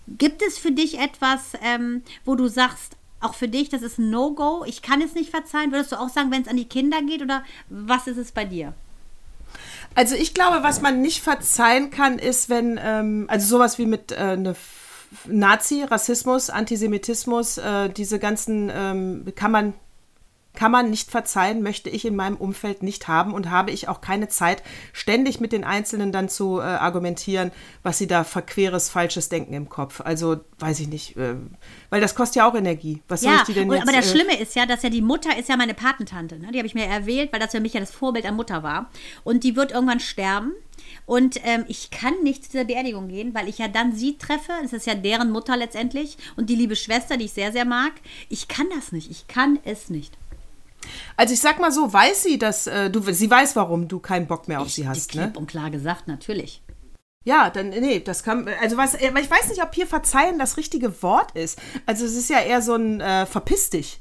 Gibt es für dich etwas, ähm, wo du sagst, auch für dich, das ist ein No-Go, ich kann es nicht verzeihen? Würdest du auch sagen, wenn es an die Kinder geht oder was ist es bei dir? Also ich glaube, was man nicht verzeihen kann, ist, wenn, ähm, also sowas wie mit äh, ne Nazi, Rassismus, Antisemitismus, äh, diese ganzen, ähm, kann man kann man nicht verzeihen, möchte ich in meinem Umfeld nicht haben und habe ich auch keine Zeit, ständig mit den Einzelnen dann zu äh, argumentieren, was sie da verqueres, falsches denken im Kopf. Also weiß ich nicht, äh, weil das kostet ja auch Energie. Was soll Ja, ich die denn und, jetzt? aber das äh, Schlimme ist ja, dass ja die Mutter ist ja meine Patentante. Ne? Die habe ich mir erwählt, weil das für mich ja das Vorbild an Mutter war. Und die wird irgendwann sterben. Und ähm, ich kann nicht zu dieser Beerdigung gehen, weil ich ja dann sie treffe. Es ist ja deren Mutter letztendlich. Und die liebe Schwester, die ich sehr, sehr mag. Ich kann das nicht. Ich kann es nicht. Also ich sag mal so, weiß sie, dass äh, du, sie weiß, warum du keinen Bock mehr auf Ich, sie hast, klipp ne? und klar gesagt, natürlich. Ja, dann, nee, das kann, also was, aber ich weiß nicht, ob hier verzeihen das richtige Wort ist. Also es ist ja eher so ein äh, verpiss dich.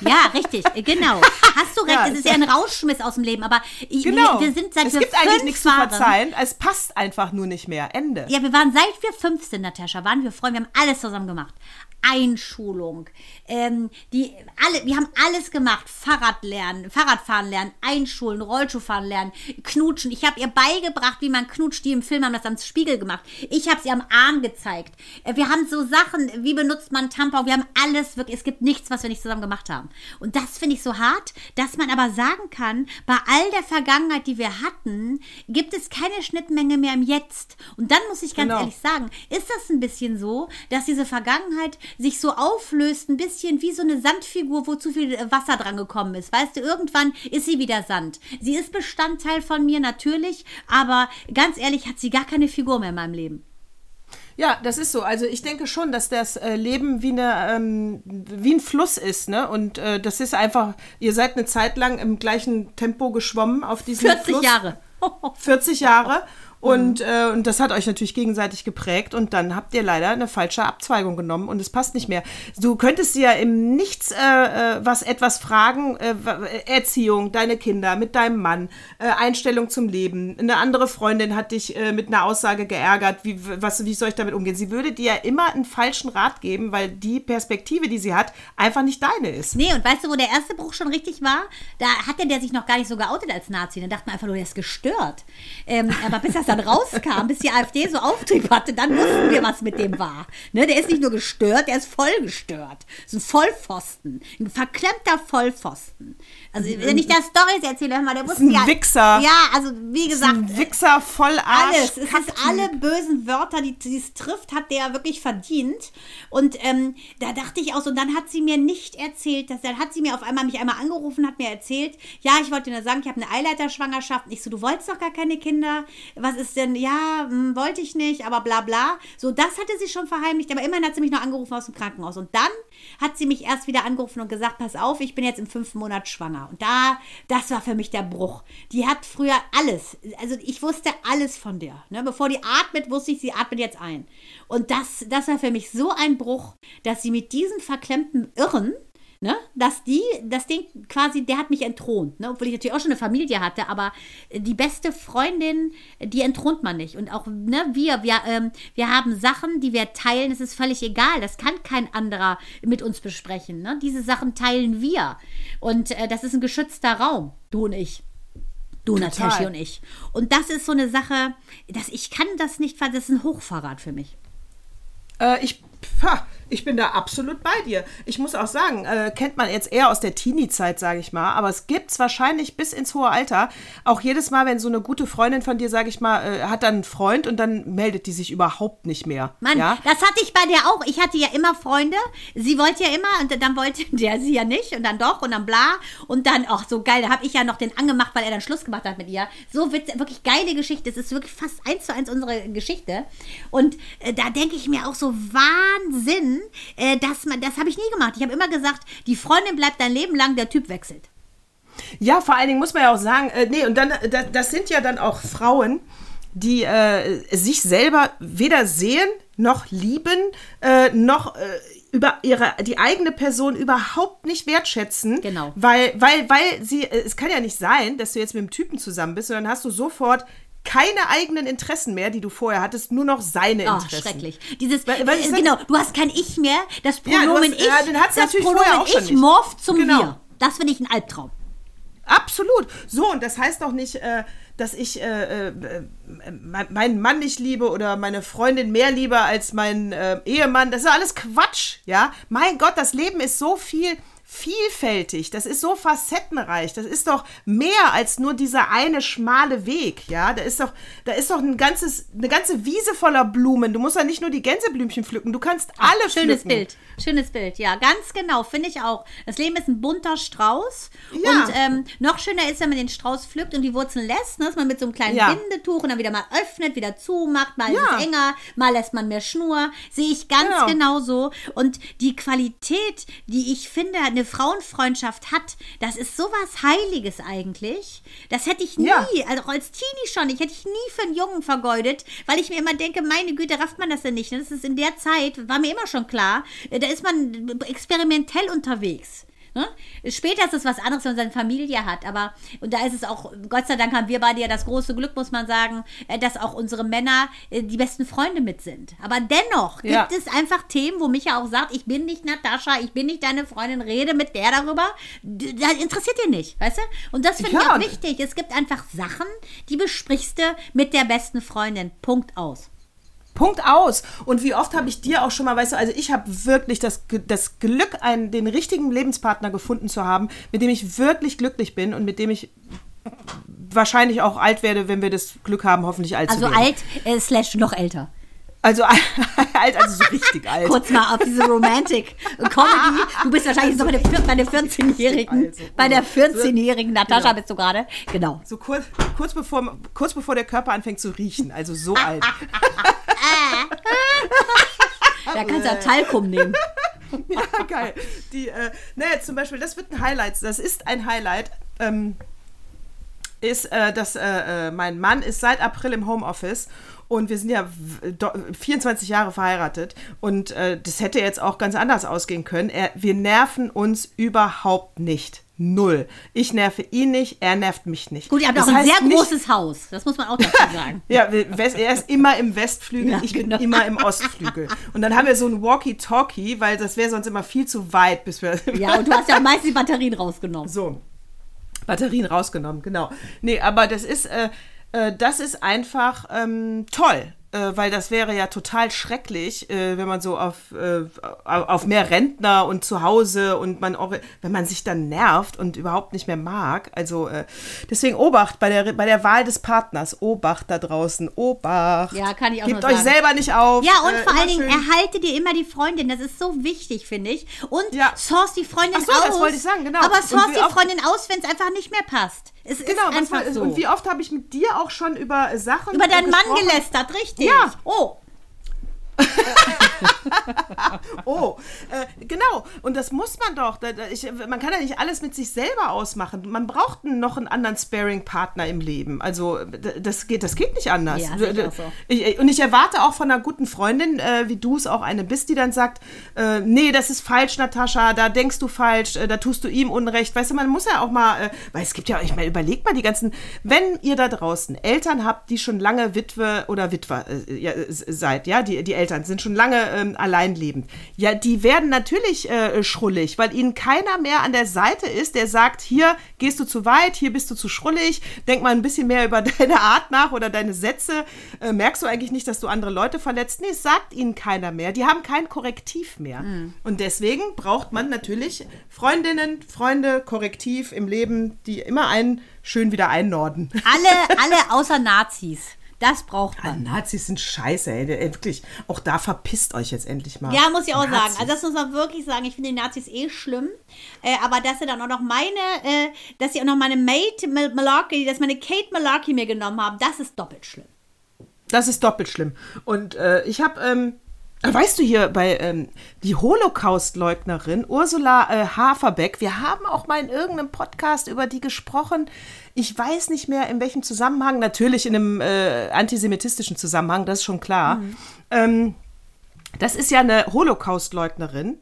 Ja, richtig, äh, [LAUGHS] genau. Hast du recht, Ja, es ist ja ein Rausschmiss aus dem Leben, aber ich, Genau. wir, wir sind seit es wir gibt eigentlich nichts zu waren- verzeihen, es passt einfach nur nicht mehr. Ende. Ja, wir waren seit wir fünf sind, Natascha, waren wir Freunde, wir haben alles zusammen gemacht. Einschulung, ähm, die, alle, wir haben alles gemacht. Fahrrad lernen, Fahrradfahren lernen, Einschulen, Rollschuhfahren lernen, knutschen. Ich habe ihr beigebracht, wie man knutscht. Die im Film haben das am Spiegel gemacht. Ich habe sie am Arm gezeigt. Äh, Wir haben so Sachen, wie benutzt man Tampon. Wir haben alles wirklich, es gibt nichts, was wir nicht zusammen gemacht haben. Und das finde ich so hart, dass man aber sagen kann, bei all der Vergangenheit, die wir hatten, gibt es keine Schnittmenge mehr im Jetzt. Und dann muss ich ganz Genau. ehrlich sagen, ist das ein bisschen so, dass diese Vergangenheit sich so auflöst, ein bisschen wie so eine Sandfigur, wo zu viel äh, Wasser dran gekommen ist. Weißt du, irgendwann ist sie wieder Sand. Sie ist Bestandteil von mir natürlich, aber ganz ehrlich hat sie gar keine Figur mehr in meinem Leben. Ja, das ist so. Also ich denke schon, dass das äh, Leben wie, eine, ähm, wie ein Fluss ist, ne? Und äh, das ist einfach, ihr seid eine Zeit lang im gleichen Tempo geschwommen auf diesem 40 Fluss. Jahre. 40 Jahre. [LAUGHS] Und, äh, und das hat euch natürlich gegenseitig geprägt und dann habt ihr leider eine falsche Abzweigung genommen und es passt nicht mehr. Du könntest ja im Nichts äh, äh, was etwas fragen, äh, wa- Erziehung, deine Kinder, mit deinem Mann, äh, Einstellung zum Leben. Eine andere Freundin hat dich äh, mit einer Aussage geärgert, wie, was, wie soll ich damit umgehen? Sie würde dir ja immer einen falschen Rat geben, weil die Perspektive, die sie hat, einfach nicht deine ist. Nee, und weißt du, wo der erste Bruch schon richtig war? Da hatte der sich noch gar nicht so geoutet als Nazi. Dann dachte man einfach nur, der ist gestört. Ähm, aber bis das dann rauskam, bis die AfD so Auftrieb hatte, dann wussten wir, was mit dem war. Ne, der ist nicht nur gestört, der ist voll gestört. So ein Vollpfosten. Ein verklemmter Vollpfosten. Also, wenn ich da Storys erzähle, hör mal, der wusste ein ja. Wichser. Ja, also, wie gesagt. Ein Wichser voll Arsch. Alles. Es ist alle bösen Wörter, die es trifft, hat der wirklich verdient. Und ähm, da dachte ich auch so, und dann hat sie mir nicht erzählt, dass dann hat sie mir auf einmal mich einmal angerufen, hat mir erzählt, ja, ich wollte dir nur sagen, ich habe eine Eileiterschwangerschaft. Und Ich so, du wolltest doch gar keine Kinder. Was ist denn? Ja, hm, wollte ich nicht, aber bla bla. So, das hatte sie schon verheimlicht, aber immerhin hat sie mich noch angerufen aus dem Krankenhaus. Und dann hat sie mich erst wieder angerufen und gesagt, pass auf, ich bin jetzt im fünften Monat schwanger. Und da, das war für mich der Bruch. Die hat früher alles, also ich wusste alles von der. Ne? Bevor die atmet, wusste ich, sie atmet jetzt ein. Und das, das war für mich so ein Bruch, dass sie mit diesen verklemmten Irren, Ne? Dass die, das Ding quasi, der hat mich entthront, ne? obwohl ich natürlich auch schon eine Familie hatte, aber die beste Freundin, die entthront man nicht. Und auch ne, wir, wir, ähm, wir haben Sachen, die wir teilen, es ist völlig egal, das kann kein anderer mit uns besprechen. Ne? Diese Sachen teilen wir. Und äh, das ist ein geschützter Raum, du und ich. Du, Natascha und ich. Und das ist so eine Sache, dass ich kann das nicht, ver- das ist ein Hochverrat für mich. Äh, ich Pah, ich bin da absolut bei dir. Ich muss auch sagen, äh, kennt man jetzt eher aus der Teenie-Zeit, sage ich mal, aber es gibt es wahrscheinlich bis ins hohe Alter. Auch jedes Mal, wenn so eine gute Freundin von dir, sage ich mal, äh, hat dann einen Freund und dann meldet die sich überhaupt nicht mehr. Mann, ja? das hatte ich bei dir auch. Ich hatte ja immer Freunde. Sie wollte ja immer und dann wollte [LAUGHS] der sie ja nicht und dann doch und dann bla. Und dann, ach, so geil, da habe ich ja noch den angemacht, weil er dann Schluss gemacht hat mit ihr. So witz, wirklich geile Geschichte. Es ist wirklich fast eins zu eins unsere Geschichte. Und äh, da denke ich mir auch so, Wahnsinn, äh, dass man, das habe ich nie gemacht. Ich habe immer gesagt, die Freundin bleibt dein Leben lang, der Typ wechselt. Ja, vor allen Dingen muss man ja auch sagen, äh, nee, und dann, äh, da, das sind ja dann auch Frauen, die äh, sich selber weder sehen noch lieben, äh, noch äh, über ihre die eigene Person überhaupt nicht wertschätzen. Genau. Weil, weil, weil sie, äh, es kann ja nicht sein, dass du jetzt mit einem Typen zusammen bist und dann hast du sofort keine eigenen Interessen mehr, die du vorher hattest, nur noch seine Oh, Interessen. schrecklich. Dieses, Weil- weil äh, genau, du hast kein Ich mehr, das Ja, Pronomen hast- Ich, ja, das natürlich Pronomen Ich morpht zum Genau. Wir. Das finde ich ein Albtraum. Absolut. So, und das heißt doch nicht, äh, dass ich äh, äh, me- meinen Mann nicht liebe oder meine Freundin mehr liebe als meinen äh, Ehemann. Das ist alles Quatsch, ja. Mein Gott, das Leben ist so viel vielfältig, das ist so facettenreich, das ist doch mehr als nur dieser eine schmale Weg, ja. Da ist doch, da ist doch ein ganzes, eine ganze Wiese voller Blumen. Du musst ja nicht nur die Gänseblümchen pflücken, du kannst alle Schönes pflücken. Bild. Schönes Bild, ja, ganz genau, finde ich auch. Das Leben ist ein bunter Strauß. Ja. Und ähm, noch schöner ist, wenn man den Strauß pflückt und die Wurzeln lässt, ne, dass man mit so einem kleinen Ja. Bindetuch und dann wieder mal öffnet, wieder zumacht, mal Ja. ist es enger, mal lässt man mehr Schnur. Sehe ich ganz Genau. genau so. Und die Qualität, die ich finde, eine Frauenfreundschaft hat, das ist sowas Heiliges eigentlich. Das hätte ich nie, Ja. also auch als Teenie schon, ich hätte ich nie für einen Jungen vergeudet, weil ich mir immer denke, meine Güte, rafft man das denn nicht? Das ist in der Zeit, war mir immer schon klar, äh, da ist man experimentell unterwegs. Ne? Später ist es was anderes, wenn man seine Familie hat, aber und da ist es auch, Gott sei Dank haben wir beide ja das große Glück, muss man sagen, äh, dass auch unsere Männer äh, die besten Freunde mit sind. Aber dennoch gibt Ja. es einfach Themen, wo Micha auch sagt, ich bin nicht Natascha, ich bin nicht deine Freundin, rede mit der darüber. Das interessiert dir nicht, weißt du? Und das finde ich Ja, auch und- wichtig. Es gibt einfach Sachen, die besprichst du mit der besten Freundin. Punkt aus. Punkt aus. Und wie oft habe ich dir auch schon mal, weißt du, also ich habe wirklich das, das Glück, einen, den richtigen Lebenspartner gefunden zu haben, mit dem ich wirklich glücklich bin und mit dem ich wahrscheinlich auch alt werde, wenn wir das Glück haben, hoffentlich alt Also zu werden. alt äh, slash noch älter. Also [LAUGHS] alt, also so richtig [LAUGHS] alt. Kurz mal auf diese Romantic Comedy. Du bist wahrscheinlich so bei der, vier- bei der 14-Jährigen. Also, Bei der 14-jährigen Natascha Genau. bist du gerade. Genau. So kurz, kurz, bevor, kurz bevor der Körper anfängt zu riechen, also so alt. [LAUGHS] Da kannst du ja Talkum nehmen. Ja, geil. Die, äh, naja, zum Beispiel, das wird ein Highlight. Das ist ein Highlight. Ähm, ist, äh, dass äh, äh, mein Mann ist seit April im Homeoffice und wir sind ja w- do- 24 Jahre verheiratet und äh, das hätte jetzt auch ganz anders ausgehen können. Er, wir nerven uns überhaupt nicht. Null. Ich nerve ihn nicht, er nervt mich nicht. Gut, ihr habt Das auch ein sehr nicht- großes Haus. Das muss man auch dazu [LAUGHS] sagen. ja, er ist immer im Westflügel, Ja, ich genau. bin immer im Ostflügel. Und dann haben wir so ein Walkie-Talkie, weil das wäre sonst immer viel zu weit, bis wir. [LAUGHS] Ja, und du hast ja meistens die Batterien rausgenommen. So. Batterien rausgenommen, genau. Nee, aber das ist, äh, äh, das ist einfach ähm, toll. Äh, weil das wäre ja total schrecklich, äh, wenn man so auf, äh, auf mehr Rentner und zu Hause und man auch, wenn man sich dann nervt und überhaupt nicht mehr mag. Also äh, deswegen Obacht bei der, bei der Wahl des Partners. Obacht da draußen. Obacht. Ja, kann ich auch Gebt euch sagen. selber nicht auf. Ja, und vor allen Dingen erhalte dir immer die Freundin. Das ist so wichtig, finde ich. Und Ja. source die Freundin Ach so, aus. das wollte ich sagen, genau. Aber source die Freundin aus, wenn es einfach nicht mehr passt. Es Genau, ist einfach so. und wie oft habe ich mit dir auch schon über Sachen Über deinen Mann gelästert, richtig. Ja. Oh, [LAUGHS] Oh, äh, genau. Und das muss man doch. Da, da, ich, man kann ja nicht alles mit sich selber ausmachen. Man braucht noch einen anderen Sparing-Partner im Leben. Also das geht, das geht nicht anders. Ja, so. Ich, und ich erwarte auch von einer guten Freundin, äh, wie du es auch eine bist, die dann sagt, äh, nee, das ist falsch, Natascha, da denkst du falsch, äh, da tust du ihm Unrecht. Weißt du, man muss ja auch mal, äh, weil es gibt ja, ich meine, überlegt mal die ganzen, wenn ihr da draußen Eltern habt, die schon lange Witwe oder Witwer äh, äh, seid, ja, die, die Eltern Eltern, sind schon lange ähm, alleinlebend. Ja, die werden natürlich äh, schrullig, weil ihnen keiner mehr an der Seite ist, der sagt, hier gehst du zu weit, hier bist du zu schrullig, denk mal ein bisschen mehr über [LAUGHS] deine Art nach oder deine Sätze. Äh, merkst du eigentlich nicht, dass du andere Leute verletzt? Nee, es sagt ihnen keiner mehr. Die haben kein Korrektiv mehr. Mhm. Und deswegen braucht man natürlich Freundinnen, Freunde, Korrektiv im Leben, die immer einen schön wieder einnorden. Alle, alle außer Nazis. Das braucht man. Ja, Nazis sind scheiße, ey. ey. Wirklich. Auch da verpisst euch jetzt endlich mal. Ja, muss ich auch Nazis. sagen. Also das muss man wirklich sagen. Ich finde die Nazis eh schlimm. Äh, aber dass sie dann auch noch meine, äh, dass sie auch noch meine Mate Malarkey, dass meine Kate Malarkey mir genommen haben, das ist doppelt schlimm. Das ist doppelt schlimm. Und äh, ich habe ähm, Weißt du hier bei ähm, die Holocaust-Leugnerin Ursula äh, Haferbeck, wir haben auch mal in irgendeinem Podcast über die gesprochen. Ich weiß nicht mehr in welchem Zusammenhang, natürlich in einem äh, antisemitistischen Zusammenhang, das ist schon klar. Mhm. Ähm, das ist ja eine Holocaust-Leugnerin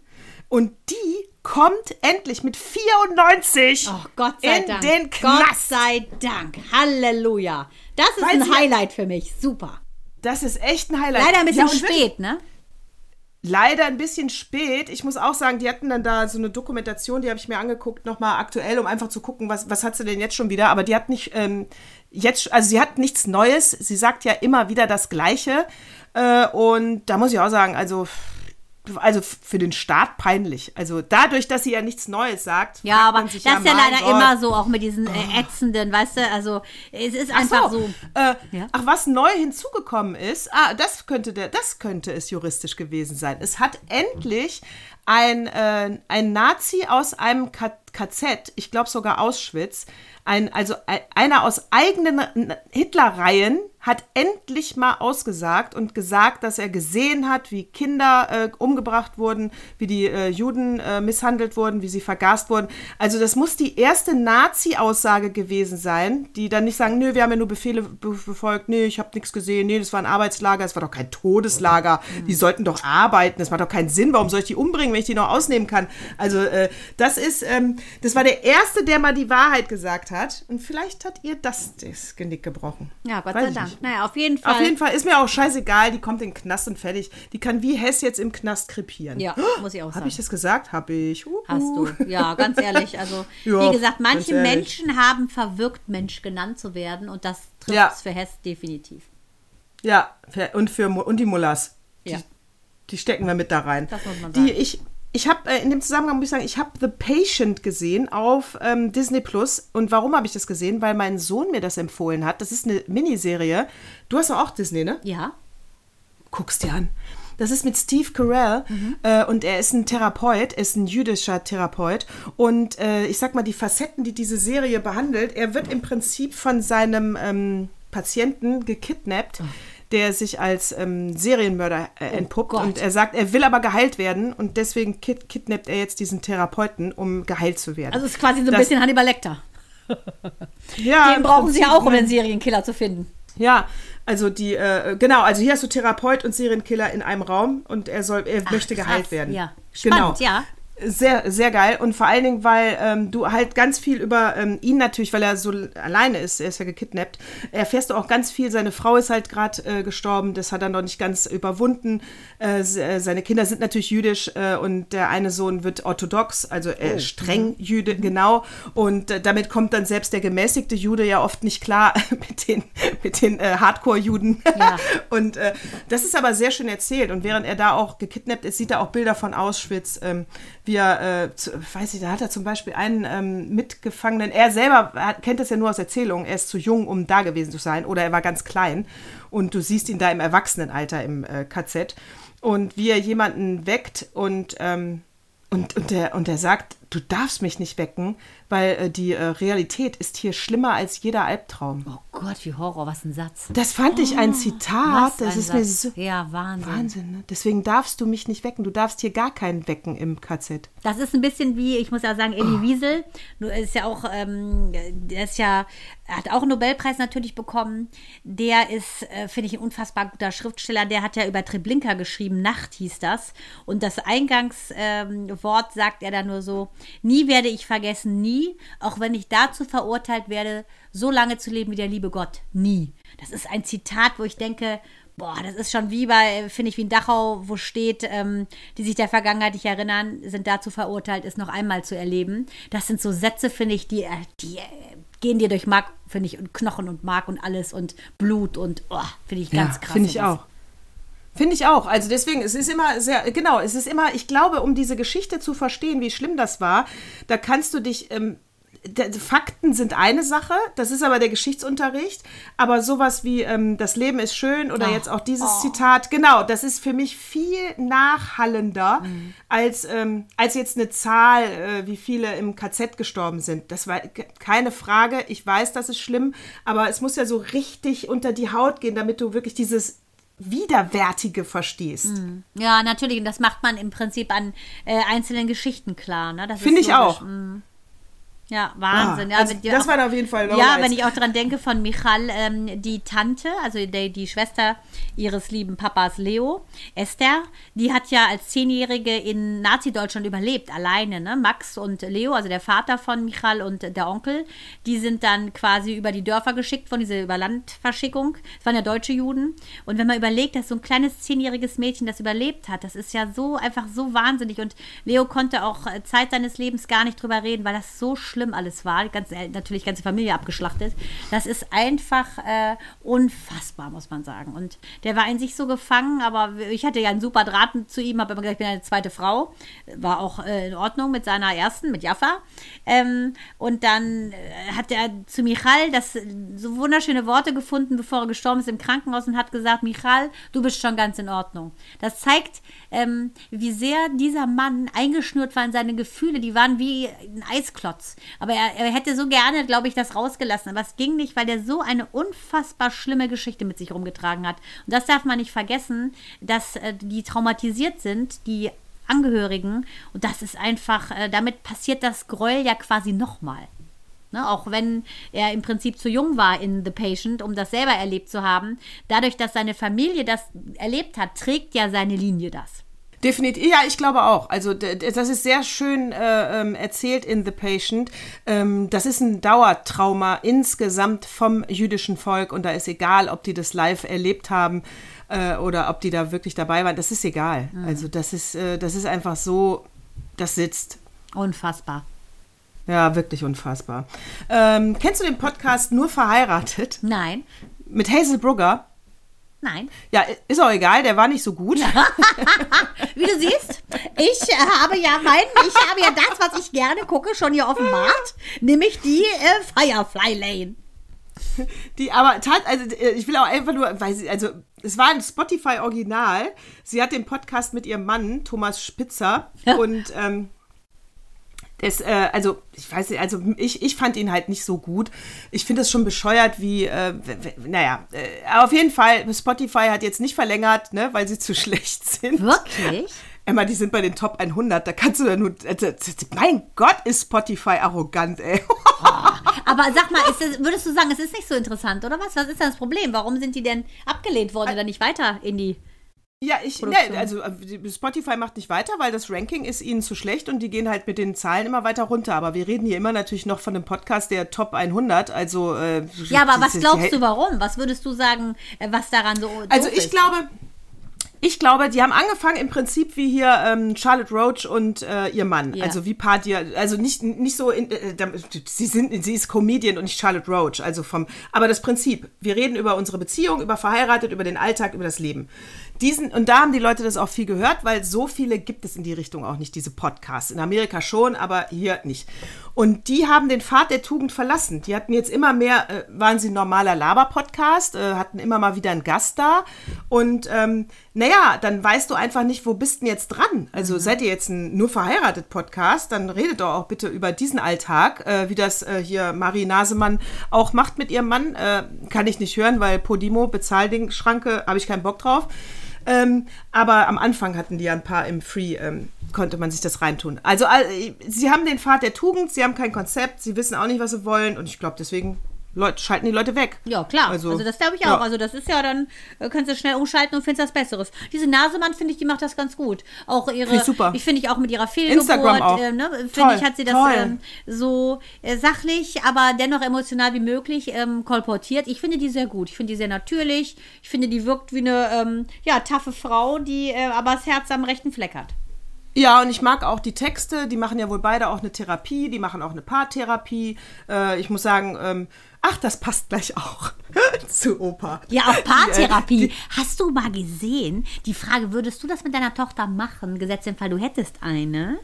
und die kommt endlich mit 94 oh, Gott sei in Dank. den Knast. Gott sei Dank. Halleluja. Das ist Weil ein Highlight für mich. Super. Das ist echt ein Highlight. Leider ein bisschen ja, spät, ne? Leider ein bisschen spät. Ich muss auch sagen, die hatten dann da so eine Dokumentation, die habe ich mir angeguckt, nochmal aktuell, um einfach zu gucken, was, was hat sie denn jetzt schon wieder. Aber die hat nicht ähm, jetzt, also sie hat nichts Neues. Sie sagt ja immer wieder das Gleiche. Äh, und da muss ich auch sagen, also also für den Staat peinlich. Also dadurch, dass sie ja nichts Neues sagt. Ja, aber das ist ja, ja leider Gott. immer so, auch mit diesen äh, ätzenden, weißt du, also es ist einfach so. so. Äh, ja? Ach, was neu hinzugekommen ist, ah, das könnte der, das könnte es juristisch gewesen sein. Es hat endlich ein, äh, ein Nazi aus einem KZ, ich glaube sogar Auschwitz, ein, also einer aus eigenen Hitler-Reihen hat endlich mal ausgesagt und gesagt, dass er gesehen hat, wie Kinder äh, umgebracht wurden, wie die äh, Juden äh, misshandelt wurden, wie sie vergast wurden. Also das muss die erste Nazi-Aussage gewesen sein, die dann nicht sagen, nö, wir haben ja nur Befehle befolgt, nee, ich habe nichts gesehen, nee, das war ein Arbeitslager, es war doch kein Todeslager, die sollten doch arbeiten, das macht doch keinen Sinn, warum soll ich die umbringen, wenn ich die noch ausnehmen kann? Also äh, das ist, ähm, das war der Erste, der mal die Wahrheit gesagt hat und vielleicht hat ihr das das Genick gebrochen. Ja, Gott sei Dank. Naja, auf jeden Fall. Auf jeden Fall ist mir auch scheißegal, die kommt in den Knast und fertig. Die kann wie Hess jetzt im Knast krepieren. Ja, muss ich auch sagen. Habe ich das gesagt? Habe ich. Uhu. Hast du. Ja, ganz ehrlich. Also, [LAUGHS] ja, wie gesagt, manche Menschen haben verwirkt, Mensch genannt zu werden und das trifft ja. für Hess definitiv. Ja, und, für, und die Mullers. Ja. Die, die stecken wir mit da rein. Das muss man sagen. Die ich ich habe äh, in dem Zusammenhang muss ich sagen, ich habe The Patient gesehen auf ähm, Disney Plus. Und warum habe ich das gesehen? Weil mein Sohn mir das empfohlen hat. Das ist eine Miniserie. Du hast doch auch Disney, ne? Ja. Guckst dir an. Das ist mit Steve Carell mhm. äh, und er ist ein Therapeut, er ist ein jüdischer Therapeut. Und äh, ich sag mal, die Facetten, die diese Serie behandelt, er wird im Prinzip von seinem ähm, Patienten gekidnappt. Oh der sich als ähm, Serienmörder äh, oh entpuppt. Oh und er sagt, er will aber geheilt werden und deswegen kid kidnappt er jetzt diesen Therapeuten, um geheilt zu werden. Also es ist quasi so ein das, bisschen Hannibal Lecter. [LAUGHS] ja. Den brauchen sie ja auch, um den Serienkiller zu finden. Ja, also die, äh, genau, also hier hast du Therapeut und Serienkiller in einem Raum und er soll, er Ach, möchte krass, geheilt werden. Ja. Spannend, genau. ja. Sehr, sehr geil. Und vor allen Dingen, weil ähm, du halt ganz viel über ähm, ihn natürlich, weil er so alleine ist, er ist ja gekidnappt, erfährst du auch ganz viel. Seine Frau ist halt gerade äh, gestorben, das hat er noch nicht ganz überwunden. Äh, äh, seine Kinder sind natürlich jüdisch äh, und der eine Sohn wird orthodox, also äh, oh. streng Jüde, genau. Und äh, damit kommt dann selbst der gemäßigte Jude ja oft nicht klar [LAUGHS] mit den, mit den Hardcore-Juden. Ja. [LAUGHS] und das ist aber sehr schön erzählt. Und während er da auch gekidnappt ist, sieht er auch Bilder von Auschwitz. Ähm, wie er, äh, zu, weiß ich, da hat er zum Beispiel einen ähm, Mitgefangenen, er selber hat, kennt das ja nur aus Erzählungen, er ist zu jung, um da gewesen zu sein, oder er war ganz klein. Und du siehst ihn da im Erwachsenenalter im äh, KZ und wie er jemanden weckt und, ähm, und, und, der, und der sagt, du darfst mich nicht wecken, weil äh, die äh, Realität ist hier schlimmer als jeder Albtraum. Oh Gott, wie Horror, was ein Satz. Das fand ich ein oh, Zitat. das ein ist Satz. mir so. Ja, Wahnsinn. Wahnsinn, ne? Deswegen darfst du mich nicht wecken. Du darfst hier gar keinen wecken im KZ. Das ist ein bisschen wie, ich muss ja sagen, Elie oh. Wiesel. Nur ist ja auch, ähm, der ist ja, hat auch einen Nobelpreis natürlich bekommen. Der ist, äh, finde ich, ein unfassbar guter Schriftsteller. Der hat ja über Treblinka geschrieben, Nacht hieß das. Und das Eingangswort ähm, sagt er da nur so: Nie werde ich vergessen, nie, auch wenn ich dazu verurteilt werde, so lange zu leben wie der liebe Gott. Nie. Das ist ein Zitat, wo ich denke, boah, das ist schon wie bei, finde ich, wie in Dachau, wo steht, ähm, die sich der Vergangenheit nicht erinnern, sind dazu verurteilt, es noch einmal zu erleben. Das sind so Sätze, finde ich, die, äh, die äh, gehen dir durch Mark, finde ich, und Knochen und Mark und alles und Blut und oh, finde ich ganz ja, krass. Finde ich auch. Finde ich auch. Also deswegen, es ist immer sehr, genau, es ist immer, ich glaube, um diese Geschichte zu verstehen, wie schlimm das war, da kannst du dich, ähm, Fakten sind eine Sache, das ist aber der Geschichtsunterricht, aber sowas wie ähm, das Leben ist schön oder Oh. jetzt auch dieses Zitat, genau, das ist für mich viel nachhallender Mhm. als, ähm, als jetzt eine Zahl, äh, wie viele im KZ gestorben sind. Das war ke- keine Frage, ich weiß, das ist schlimm, aber es muss ja so richtig unter die Haut gehen, damit du wirklich dieses Widerwärtige verstehst. Ja, natürlich. Und das macht man im Prinzip an äh, einzelnen Geschichten klar. Ne? Finde ich logisch. auch. Mm. Ja, Wahnsinn. Ah, ja, also das auch- waren auf jeden Fall Ja, wenn ich auch dran denke von Michal, ähm, die Tante, also die, die Schwester ihres lieben Papas Leo, Esther, die hat ja als Zehnjährige in Nazi-Deutschland überlebt, alleine. Ne? Max und Leo, also der Vater von Michal und der Onkel, die sind dann quasi über die Dörfer geschickt von dieser Überlandverschickung. Es waren ja deutsche Juden. Und wenn man überlegt, dass so ein kleines zehnjähriges Mädchen das überlebt hat, das ist ja so einfach so wahnsinnig. Und Leo konnte auch äh, Zeit seines Lebens gar nicht drüber reden, weil das so schlimm alles war. Äh, natürlich ganze Familie abgeschlachtet. Das ist einfach äh, unfassbar, muss man sagen. Und der war in sich so gefangen, aber ich hatte ja einen super Draht zu ihm, habe immer gesagt, ich bin eine zweite Frau. War auch äh, in Ordnung mit seiner ersten, mit Jaffa. Ähm, und dann äh, hat er zu Michal das äh, so wunderschöne Worte gefunden, bevor er gestorben ist im Krankenhaus und hat gesagt, Michal, du bist schon ganz in Ordnung. Das zeigt, ähm, wie sehr dieser Mann eingeschnürt war in seine Gefühle. Die waren wie ein Eisklotz. Aber er, er hätte so gerne, glaube ich, das rausgelassen. Aber es ging nicht, weil der so eine unfassbar schlimme Geschichte mit sich rumgetragen hat. Und das darf man nicht vergessen, dass äh, die traumatisiert sind, die Angehörigen. Und das ist einfach, äh, damit passiert das Gräuel ja quasi nochmal. Ne, auch wenn er im Prinzip zu jung war in The Patient, um das selber erlebt zu haben. Dadurch, dass seine Familie das erlebt hat, trägt ja seine Linie das. Definitiv, ja, ich glaube auch. Also das ist sehr schön äh, ähm, erzählt in The Patient. Ähm, das ist ein Dauertrauma insgesamt vom jüdischen Volk und da ist egal, ob die das live erlebt haben äh, oder ob die da wirklich dabei waren. Das ist egal. Also das ist, äh, das ist einfach so, das sitzt. Unfassbar. Ja, wirklich unfassbar. Ähm, kennst du den Podcast Nur verheiratet Nein, mit Hazel Brugger? Nein. Ja, ist auch egal, der war nicht so gut. [LAUGHS] Wie du siehst, ich habe ja mein, ich habe ja das, was ich gerne gucke, schon hier offenbart, nämlich die äh, Firefly Lane. Die aber tat, also äh, ich will auch einfach nur, weil sie, also es war ein Spotify-Original. Sie hat den Podcast mit ihrem Mann, Thomas Spitzer. [LAUGHS] Und ähm, das, äh, also ich weiß nicht, also ich, ich fand ihn halt nicht so gut. Ich finde es schon bescheuert, wie, äh, naja, äh, auf jeden Fall, Spotify hat jetzt nicht verlängert, ne, weil sie zu [LAUGHS] schlecht sind. Wirklich? Emma, die sind bei den Top 100, da kannst du ja nur, also, mein Gott, ist Spotify arrogant, ey. [LAUGHS] Aber sag mal, das, würdest du sagen, es ist nicht so interessant, oder was? Was ist denn das Problem? Warum sind die denn abgelehnt worden oder nicht weiter in die. Ja, ich, ne, also äh, Spotify macht nicht weiter, weil das Ranking ist ihnen zu schlecht und die gehen halt mit den Zahlen immer weiter runter. Aber wir reden hier immer natürlich noch von einem Podcast der Top 100, also äh, Ja, aber was glaubst du, warum? Was würdest du sagen, äh, was daran so. Also ich ist? glaube, ich glaube, die haben angefangen im Prinzip wie hier ähm, Charlotte Roach und äh, ihr Mann. Ja. Also wie Party, also nicht, nicht so, in, äh, sie, sind, sie ist Comedian und nicht Charlotte Roach. Also vom, aber das Prinzip, wir reden über unsere Beziehung, über verheiratet, über den Alltag, über das Leben. Diesen, und da haben die Leute das auch viel gehört, weil so viele gibt es in die Richtung auch nicht, diese Podcasts. In Amerika schon, aber hier nicht. Und die haben den Pfad der Tugend verlassen. Die hatten jetzt immer mehr, äh, waren sie ein normaler Laber-Podcast, äh, hatten immer mal wieder einen Gast da. Und ähm, naja, dann weißt du einfach nicht, wo bist denn jetzt dran? Also seid ihr jetzt ein nur verheiratet Podcast, dann redet doch auch bitte über diesen Alltag, äh, wie das äh, hier Marie Nasemann auch macht mit ihrem Mann. Äh, kann ich nicht hören, weil Podimo, Bezahlding, Schranke, habe ich keinen Bock drauf. Ähm, aber am Anfang hatten die ja ein paar im Free, ähm, konnte man sich das reintun. Also äh, sie haben den Pfad der Tugend, sie haben kein Konzept, sie wissen auch nicht, was sie wollen und ich glaube, deswegen Leute, schalten die Leute weg. Ja, klar. Also, Also, das glaube ich ja. auch. Also das ist ja dann, äh, kannst du schnell umschalten und findest was Besseres. Diese Nasemann, finde ich, die macht das ganz gut. Auch ihre, Finde ich super. ich finde ich auch mit ihrer Fehlgeburt, Instagram auch. Äh, ne, finde ich, hat sie das ähm, so äh, sachlich, aber dennoch emotional wie möglich ähm, kolportiert. Ich finde die sehr gut. Ich finde die sehr natürlich. Ich finde, die wirkt wie eine, ähm, ja, taffe Frau, die äh, aber das Herz am rechten Fleck hat. Ja, und ich mag auch die Texte. Die machen ja wohl beide auch eine Therapie. Die machen auch eine Paartherapie. Äh, ich muss sagen, ähm, ach, das passt gleich auch [LAUGHS] zu Opa. Ja, auch Die, Paartherapie. äh, die- Hast du mal gesehen, die Frage, würdest du das mit deiner Tochter machen, gesetzt im Fall, du hättest eine?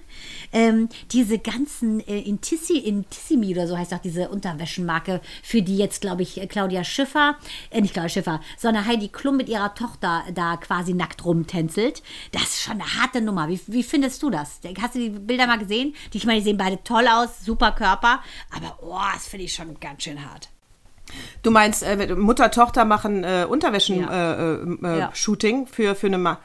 Ähm, diese ganzen äh, Intissi, Intissimi oder so heißt auch diese Unterwäschenmarke, für die jetzt, glaube ich, Claudia Schiffer, äh, nicht Claudia Schiffer, sondern Heidi Klum mit ihrer Tochter da quasi nackt rumtänzelt. Das ist schon eine harte Nummer. Wie, wie findest du das? Hast du die Bilder mal gesehen? Die, ich meine, die sehen beide toll aus, super Körper, aber oh, das finde ich schon ganz schön hart. Du meinst, äh, Mutter, Tochter machen äh, Ja. Unterwäschen-Shooting äh, äh, Ja. Für, für eine Ma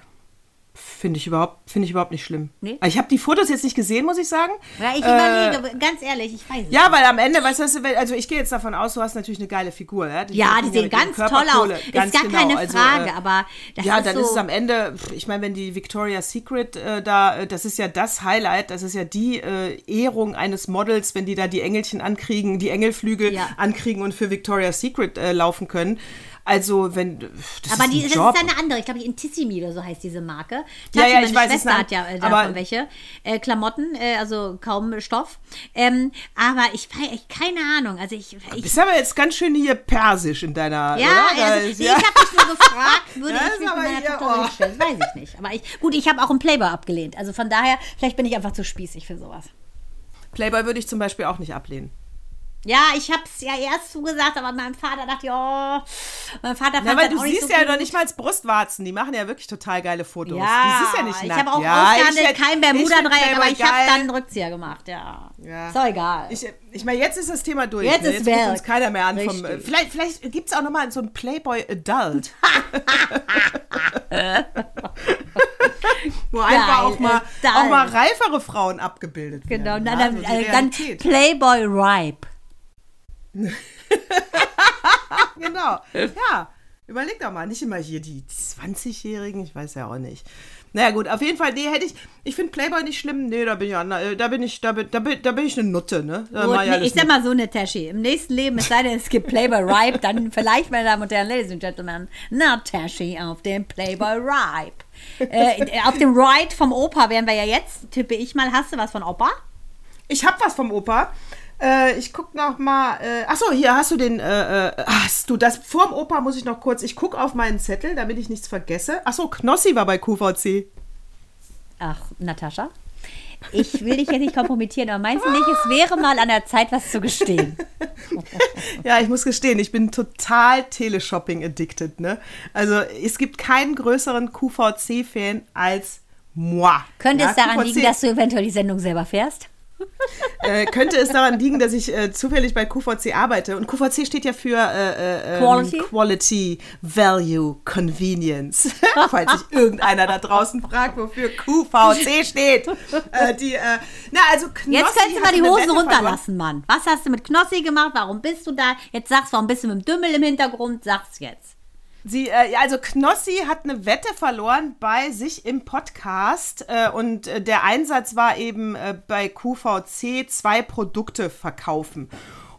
Finde ich, überhaupt, finde ich überhaupt nicht schlimm. Nee? Ich habe die Fotos jetzt nicht gesehen, muss ich sagen. Ja, ich Äh, überlege, ganz ehrlich, ich weiß es Ja, weil am Ende, weißt du, also ich gehe jetzt davon aus, du hast natürlich eine geile Figur. Ja, Ja, die ja sehen mit ihren ganz toll aus. Körperkohle, Ist ganz gar genau. keine Also, Frage, äh, aber das ja, ist dann so. ist es am Ende, ich meine, wenn die Victoria's Secret äh, da, äh, das ist ja das Highlight, das ist ja die äh, Ehrung eines Models, wenn die da die Engelchen ankriegen, die Engelflügel Ja. ankriegen und für Victoria's Secret äh, laufen können. Also, wenn, das aber ist die, das Job. ist eine andere, ich glaube, Intissimi oder so heißt diese Marke. Ja, Tati, ja, meine ich weiß, es ist Schwester hat ja äh, aber- davon welche. Äh, Klamotten, äh, also kaum Stoff. Ähm, aber ich ich, keine Ahnung. Also ich, ich Bist aber jetzt ganz schön hier persisch in deiner, ja, also, ist- ich habe mich nur gefragt, [LAUGHS] würde ich mich mit meiner Tochter so oh. hinstellen? Weiß ich nicht. Aber ich, gut, ich habe auch einen Playboy abgelehnt. Also von daher, vielleicht bin ich einfach zu spießig für sowas. Playboy würde ich zum Beispiel auch nicht ablehnen. Ja, ich habe es ja erst zugesagt, aber mein Vater dachte, ja, mein Vater fand Ja, weil du siehst so ja gut. noch nicht mal als Brustwarzen. Die machen ja wirklich total geile Fotos. Ja, das ist ja nicht ich nackt. habe auch ja, ausgehandelt, kein ich Bermuda-Dreieck, aber ich habe dann einen Rückzieher gemacht, ja. Ja. Ist doch egal. Ich, ich meine, jetzt ist das Thema durch. Jetzt ne? ist jetzt ruft weg. uns keiner mehr an. Vom, vielleicht vielleicht gibt es auch noch mal so einen Playboy Adult. Wo einfach auch mal, Adult. auch mal reifere Frauen abgebildet werden. genau, dann, dann, so die äh, dann. Playboy Ripe. [LAUGHS] Genau. Ja. Überleg doch mal, nicht immer hier die 20-Jährigen, ich weiß ja auch nicht. Naja, gut, auf jeden Fall, nee, hätte ich, ich finde Playboy nicht schlimm, nee, da bin ich, an- äh, da bin ich, da bin, da bin, da bin ich eine Nutte, ne? Gut, nee, ich sag mal so eine Tashi. Im nächsten Leben, es sei denn, es gibt Playboy Ripe, dann vielleicht, meine Damen und Herren, Ladies and Gentlemen, na Tashi auf dem Playboy Ripe. äh, auf dem Ride vom Opa wären wir ja jetzt, tippe ich mal. Hast du was von Opa? Ich hab was vom Opa. Äh, ich guck noch mal. Äh, achso, hier hast du den. Äh, äh, hast du das? Vorm Opa muss ich noch kurz. Ich guck auf meinen Zettel, damit ich nichts vergesse. Achso, Knossi war bei QVC. Ach, Natascha. Ich will dich jetzt nicht kompromittieren, aber meinst du nicht, es wäre mal an der Zeit, was zu gestehen? [LAUGHS] Ja, ich muss gestehen, ich bin total Teleshopping-addicted, ne? Also, es gibt keinen größeren QVC-Fan als moi. Könnte ja, es daran QVC liegen, dass du eventuell die Sendung selber fährst? Äh, könnte es daran liegen, dass ich äh, zufällig bei QVC arbeite. Und QVC steht ja für äh, äh, ähm, Quality? Quality, Value, Convenience. [LAUGHS] Falls sich irgendeiner da draußen fragt, wofür QVC steht. Äh, die, äh, na, also Knossi Jetzt kannst du mal die Hosen runterlassen, Mann. Was hast du mit Knossi gemacht? Warum bist du da? Jetzt sagst du, warum bist du mit dem Dümmel im Hintergrund? Sag's jetzt. Sie, äh, also Knossi hat eine Wette verloren bei sich im Podcast äh, und äh, der Einsatz war eben äh, bei QVC zwei Produkte verkaufen.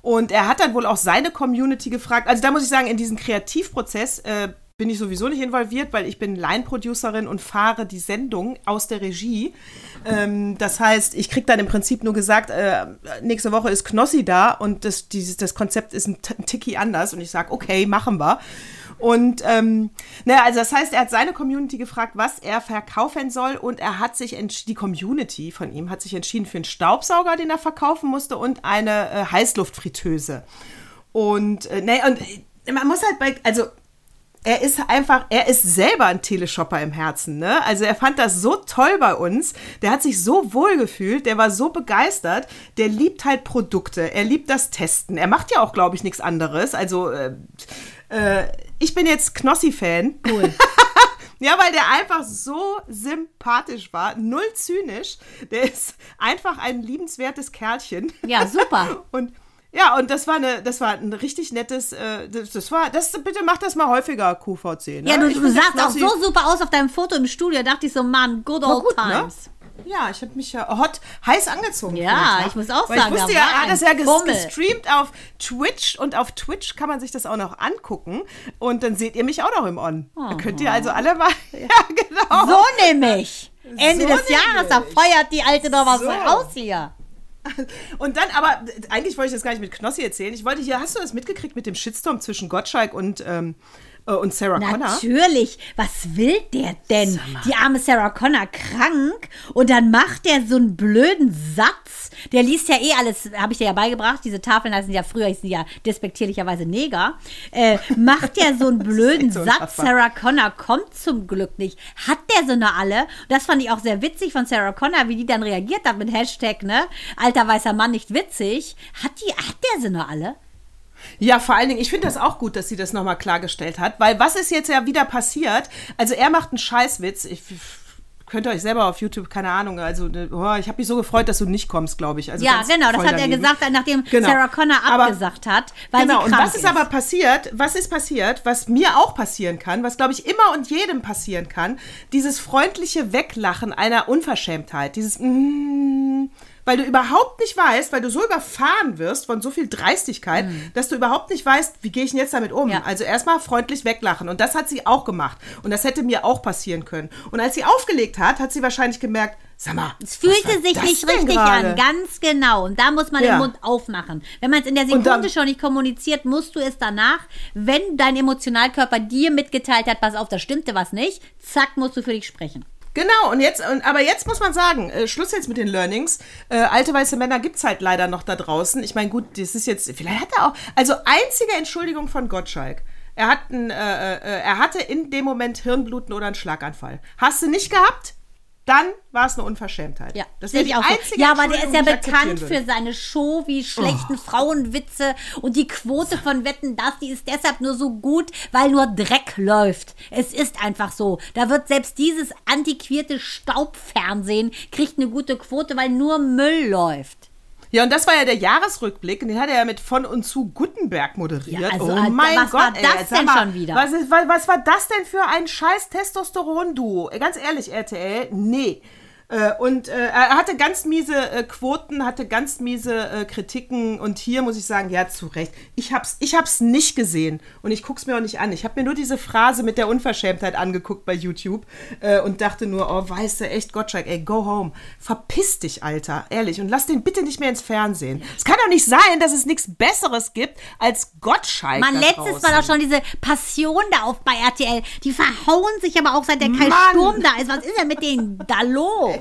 Und er hat dann wohl auch seine Community gefragt. Also da muss ich sagen, in diesen Kreativprozess äh, bin ich sowieso nicht involviert, weil ich bin Line-Producerin und fahre die Sendung aus der Regie. Ähm, das heißt, ich kriege dann im Prinzip nur gesagt, äh, nächste Woche ist Knossi da und das, dieses, das Konzept ist ein, ein Tiki anders und ich sage, okay, machen wir. Und ähm, naja, also das heißt, er hat seine Community gefragt, was er verkaufen soll und er hat sich die Community von ihm hat sich entschieden für einen Staubsauger, den er verkaufen musste und eine äh, Heißluftfritteuse. Und äh, nee, und äh, man muss halt bei, also er ist einfach, er ist selber ein Teleshopper im Herzen, ne? Also er fand das so toll bei uns, der hat sich so wohl gefühlt, der war so begeistert, der liebt halt Produkte, er liebt das Testen, er macht ja auch, glaube ich, nichts anderes. Also äh, äh, ich bin jetzt Knossi-Fan. Cool. [LAUGHS] Ja, weil der einfach so sympathisch war, null zynisch. Der ist einfach ein liebenswertes Kerlchen. Ja, super. [LAUGHS] Und Ja, und das war eine, das war ein richtig nettes, äh, das, das war, das bitte mach das mal häufiger, QVC. Ne? Ja, du, du sahst auch so super aus auf deinem Foto im Studio. Da dachte ich so, Mann, good old gut, ne? Ja, ich habe mich ja hot, heiß angezogen. Ja, Tag. ich muss auch Weil sagen, ich wusste da ja, hat ein das ja ges Fummel. gestreamt auf Twitch und auf Twitch kann man sich das auch noch angucken und dann seht ihr mich auch noch im On. Da könnt ihr also alle mal, [LAUGHS] ja genau. So nämlich. Ende So des Jahres, da nämlich. feuert die Alte doch was So. raus hier. Und dann, aber eigentlich wollte ich das gar nicht mit Knossi erzählen. Ich wollte hier, hast du das mitgekriegt mit dem Shitstorm zwischen Gottschalk und, ähm, äh, und Sarah Connor? Natürlich. Was will der denn? Die arme Sarah Connor krank und dann macht der so einen blöden Satz. Der liest ja eh alles, habe ich dir ja beigebracht. Diese Tafeln heißen ja früher, hießen die ja despektierlicherweise Neger. Äh, macht der so einen [LAUGHS] blöden so Satz. Sarah Connor kommt zum Glück nicht. Hat der sie nur alle? Und das fand ich auch sehr witzig von Sarah Connor, wie die dann reagiert hat mit Hashtag, ne? Alter weißer Mann nicht witzig. Hat die, hat der sie nur alle? Ja, vor allen Dingen, ich finde das auch gut, dass sie das nochmal klargestellt hat, weil was ist jetzt ja wieder passiert? Also er macht einen Scheißwitz. Ich, könnt ihr euch selber auf YouTube, keine Ahnung, also oh, ich habe mich so gefreut, dass du nicht kommst, glaube ich. Also Ja, genau, das hat er daneben. gesagt, nachdem Genau. Sarah Connor Aber- abgesagt hat, weil genau, sie und krank was ist aber passiert? Was ist passiert, was mir auch passieren kann, was glaube ich immer und jedem passieren kann? Dieses freundliche Weglachen einer Unverschämtheit, dieses mm, weil du überhaupt nicht weißt, weil du so überfahren wirst von so viel Dreistigkeit, dass du überhaupt nicht weißt, wie gehe ich denn jetzt damit um? Mhm. Ja. Also erstmal freundlich weglachen und das hat sie auch gemacht und das hätte mir auch passieren können. Und als sie aufgelegt hat, hat sie wahrscheinlich gemerkt, sag mal, Es fühlte sich nicht richtig gerade? an, ganz genau. Und da muss man Ja. den Mund aufmachen. Wenn man es in der Und dann- Sekunde schon nicht kommuniziert, musst du es danach, wenn dein Emotionalkörper dir mitgeteilt hat, pass auf, da stimmte was nicht, zack, musst du für dich sprechen. Genau, und jetzt, und, aber jetzt muss man sagen, äh, Schluss jetzt mit den Learnings. Äh, alte weiße Männer gibt's halt leider noch da draußen. Ich meine, gut, das ist jetzt, vielleicht hat er auch, also einzige Entschuldigung von Gottschalk. Er, hat ein, äh, äh, er hatte in dem Moment Hirnbluten oder einen Schlaganfall. Hast du nicht gehabt? Dann war es eine Unverschämtheit. Ja, das wäre die auch so. einzige Ja, aber der ist ja bekannt. Oh. für seine Show wie schlechten Frauenwitze und die Quote von Wetten, das, die ist deshalb nur so gut, weil nur Dreck läuft. Es ist einfach so. Da wird selbst dieses antiquierte Staubfernsehen kriegt eine gute Quote, weil nur Müll läuft. Ja, und das war ja der Jahresrückblick, und den hat er ja mit von und zu Gutenberg moderiert. Ja, also, oh Alter, mein was Gott, war ey, das sag denn mal, schon wieder? Was, ist, was, was war das denn für ein scheiß Testosteron-Duo? Ganz ehrlich, RTL, nee. Äh, Und äh, er hatte ganz miese äh, Quoten, hatte ganz miese Kritiken und hier muss ich sagen, ja, zu Recht. Ich hab's, ich hab's nicht gesehen und ich guck's mir auch nicht an. Ich habe mir nur diese Phrase mit der Unverschämtheit angeguckt bei YouTube und dachte nur, oh, weißt du, echt Gottschalk, ey, go home. Verpiss dich, Alter, ehrlich und lass den bitte nicht mehr ins Fernsehen. Es kann doch nicht sein, dass es nichts Besseres gibt als Gottschalk. Man, letztes war doch schon diese Passion da auf bei RTL. Die verhauen sich aber auch seit der Kai. Sturm da ist. Was ist denn mit denen da los?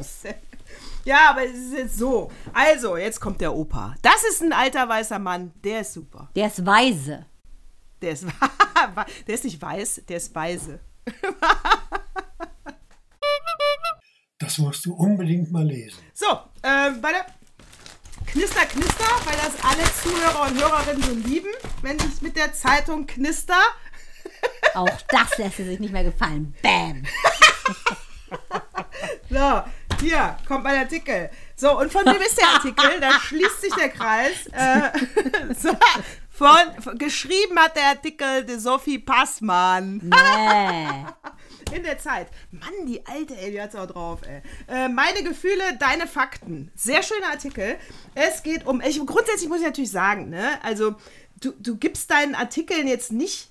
Ja, aber es ist jetzt so. Also, jetzt kommt der Opa. Das ist ein alter weißer Mann, der ist super. Der ist weise. Der ist, [LAUGHS] der ist nicht weiß, der ist weise. [LAUGHS] Das musst du unbedingt mal lesen. So, ähm, bei der Knister, Knister, weil das alle Zuhörer und Hörerinnen so lieben, wenn ich mit der Zeitung knister. Auch das lässt er sich nicht mehr gefallen. Bam. [LAUGHS] So, hier kommt mein Artikel. So, und von wem ist der Artikel? Da schließt sich der Kreis. Äh, [LAUGHS] so, von, geschrieben hat der Artikel die Sophie Passmann. Nee. In der Zeit. Mann, die alte, ey, die hat's auch drauf, ey. Äh, meine Gefühle, deine Fakten. Sehr schöner Artikel. Es geht um, ich, grundsätzlich muss ich natürlich sagen, ne, also du, du gibst deinen Artikeln jetzt nicht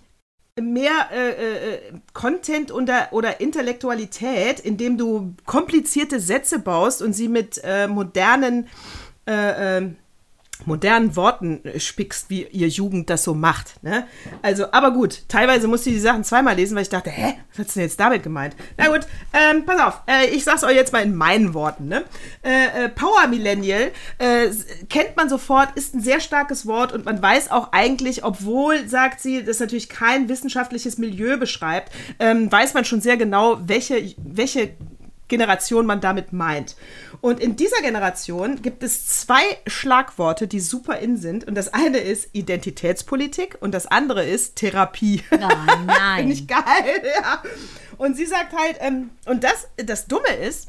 mehr äh, äh, Content oder, oder Intellektualität, indem du komplizierte Sätze baust und sie mit äh, modernen äh, ähm, modernen Worten äh, spickst, wie ihr Jugend das so macht. Ne? Also, aber gut, teilweise musste ich die Sachen zweimal lesen, weil ich dachte, hä, was du denn jetzt damit gemeint? Na gut, ähm, pass auf, äh, ich sag's euch jetzt mal in meinen Worten. Ne? Äh, äh, Power Millennial äh, kennt man sofort, ist ein sehr starkes Wort und man weiß auch eigentlich, obwohl, sagt sie, das natürlich kein wissenschaftliches Milieu beschreibt, ähm, weiß man schon sehr genau, welche, welche Generation man damit meint. Und in dieser Generation gibt es zwei Schlagworte, die super in sind. Und das eine ist Identitätspolitik und das andere ist Therapie. Oh, nein. [LAUGHS] Finde ich geil, ja. Und sie sagt halt, ähm, und das, das Dumme ist,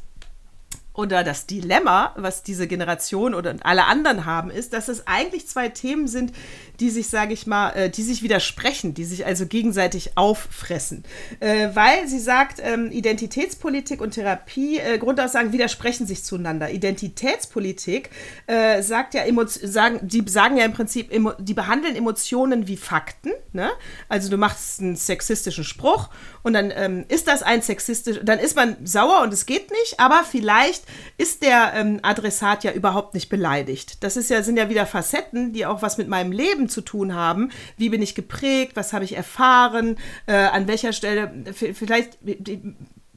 oder das Dilemma, was diese Generation oder alle anderen haben, ist, dass es eigentlich zwei Themen sind, die sich, sage ich mal, äh, die sich widersprechen, die sich also gegenseitig auffressen. Äh, weil sie sagt, ähm, Identitätspolitik und Therapie, äh, Grundaussagen widersprechen sich zueinander. Identitätspolitik äh, sagt ja, sagen, die sagen ja im Prinzip, die behandeln Emotionen wie Fakten. Ne? Also du machst einen sexistischen Spruch und dann ähm, ist das ein sexistisch, dann ist man sauer und es geht nicht, aber vielleicht ist der ähm, Adressat ja überhaupt nicht beleidigt. Das ist ja, sind ja wieder Facetten, die auch was mit meinem Leben zu tun haben. Wie bin ich geprägt? Was habe ich erfahren? Äh, an welcher Stelle? Vielleicht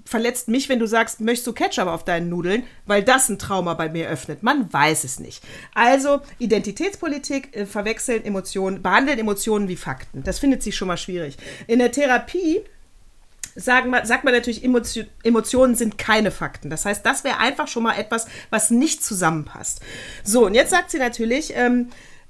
verletzt mich, wenn du sagst, möchtest du Ketchup auf deinen Nudeln, weil das ein Trauma bei mir öffnet. Man weiß es nicht. Also Identitätspolitik, äh, verwechseln Emotionen, behandeln Emotionen wie Fakten. Das findet sich schon mal schwierig. In der Therapie sagen, sagt man natürlich, Emotionen sind keine Fakten. Das heißt, das wäre einfach schon mal etwas, was nicht zusammenpasst. So, und jetzt sagt sie natürlich, ähm,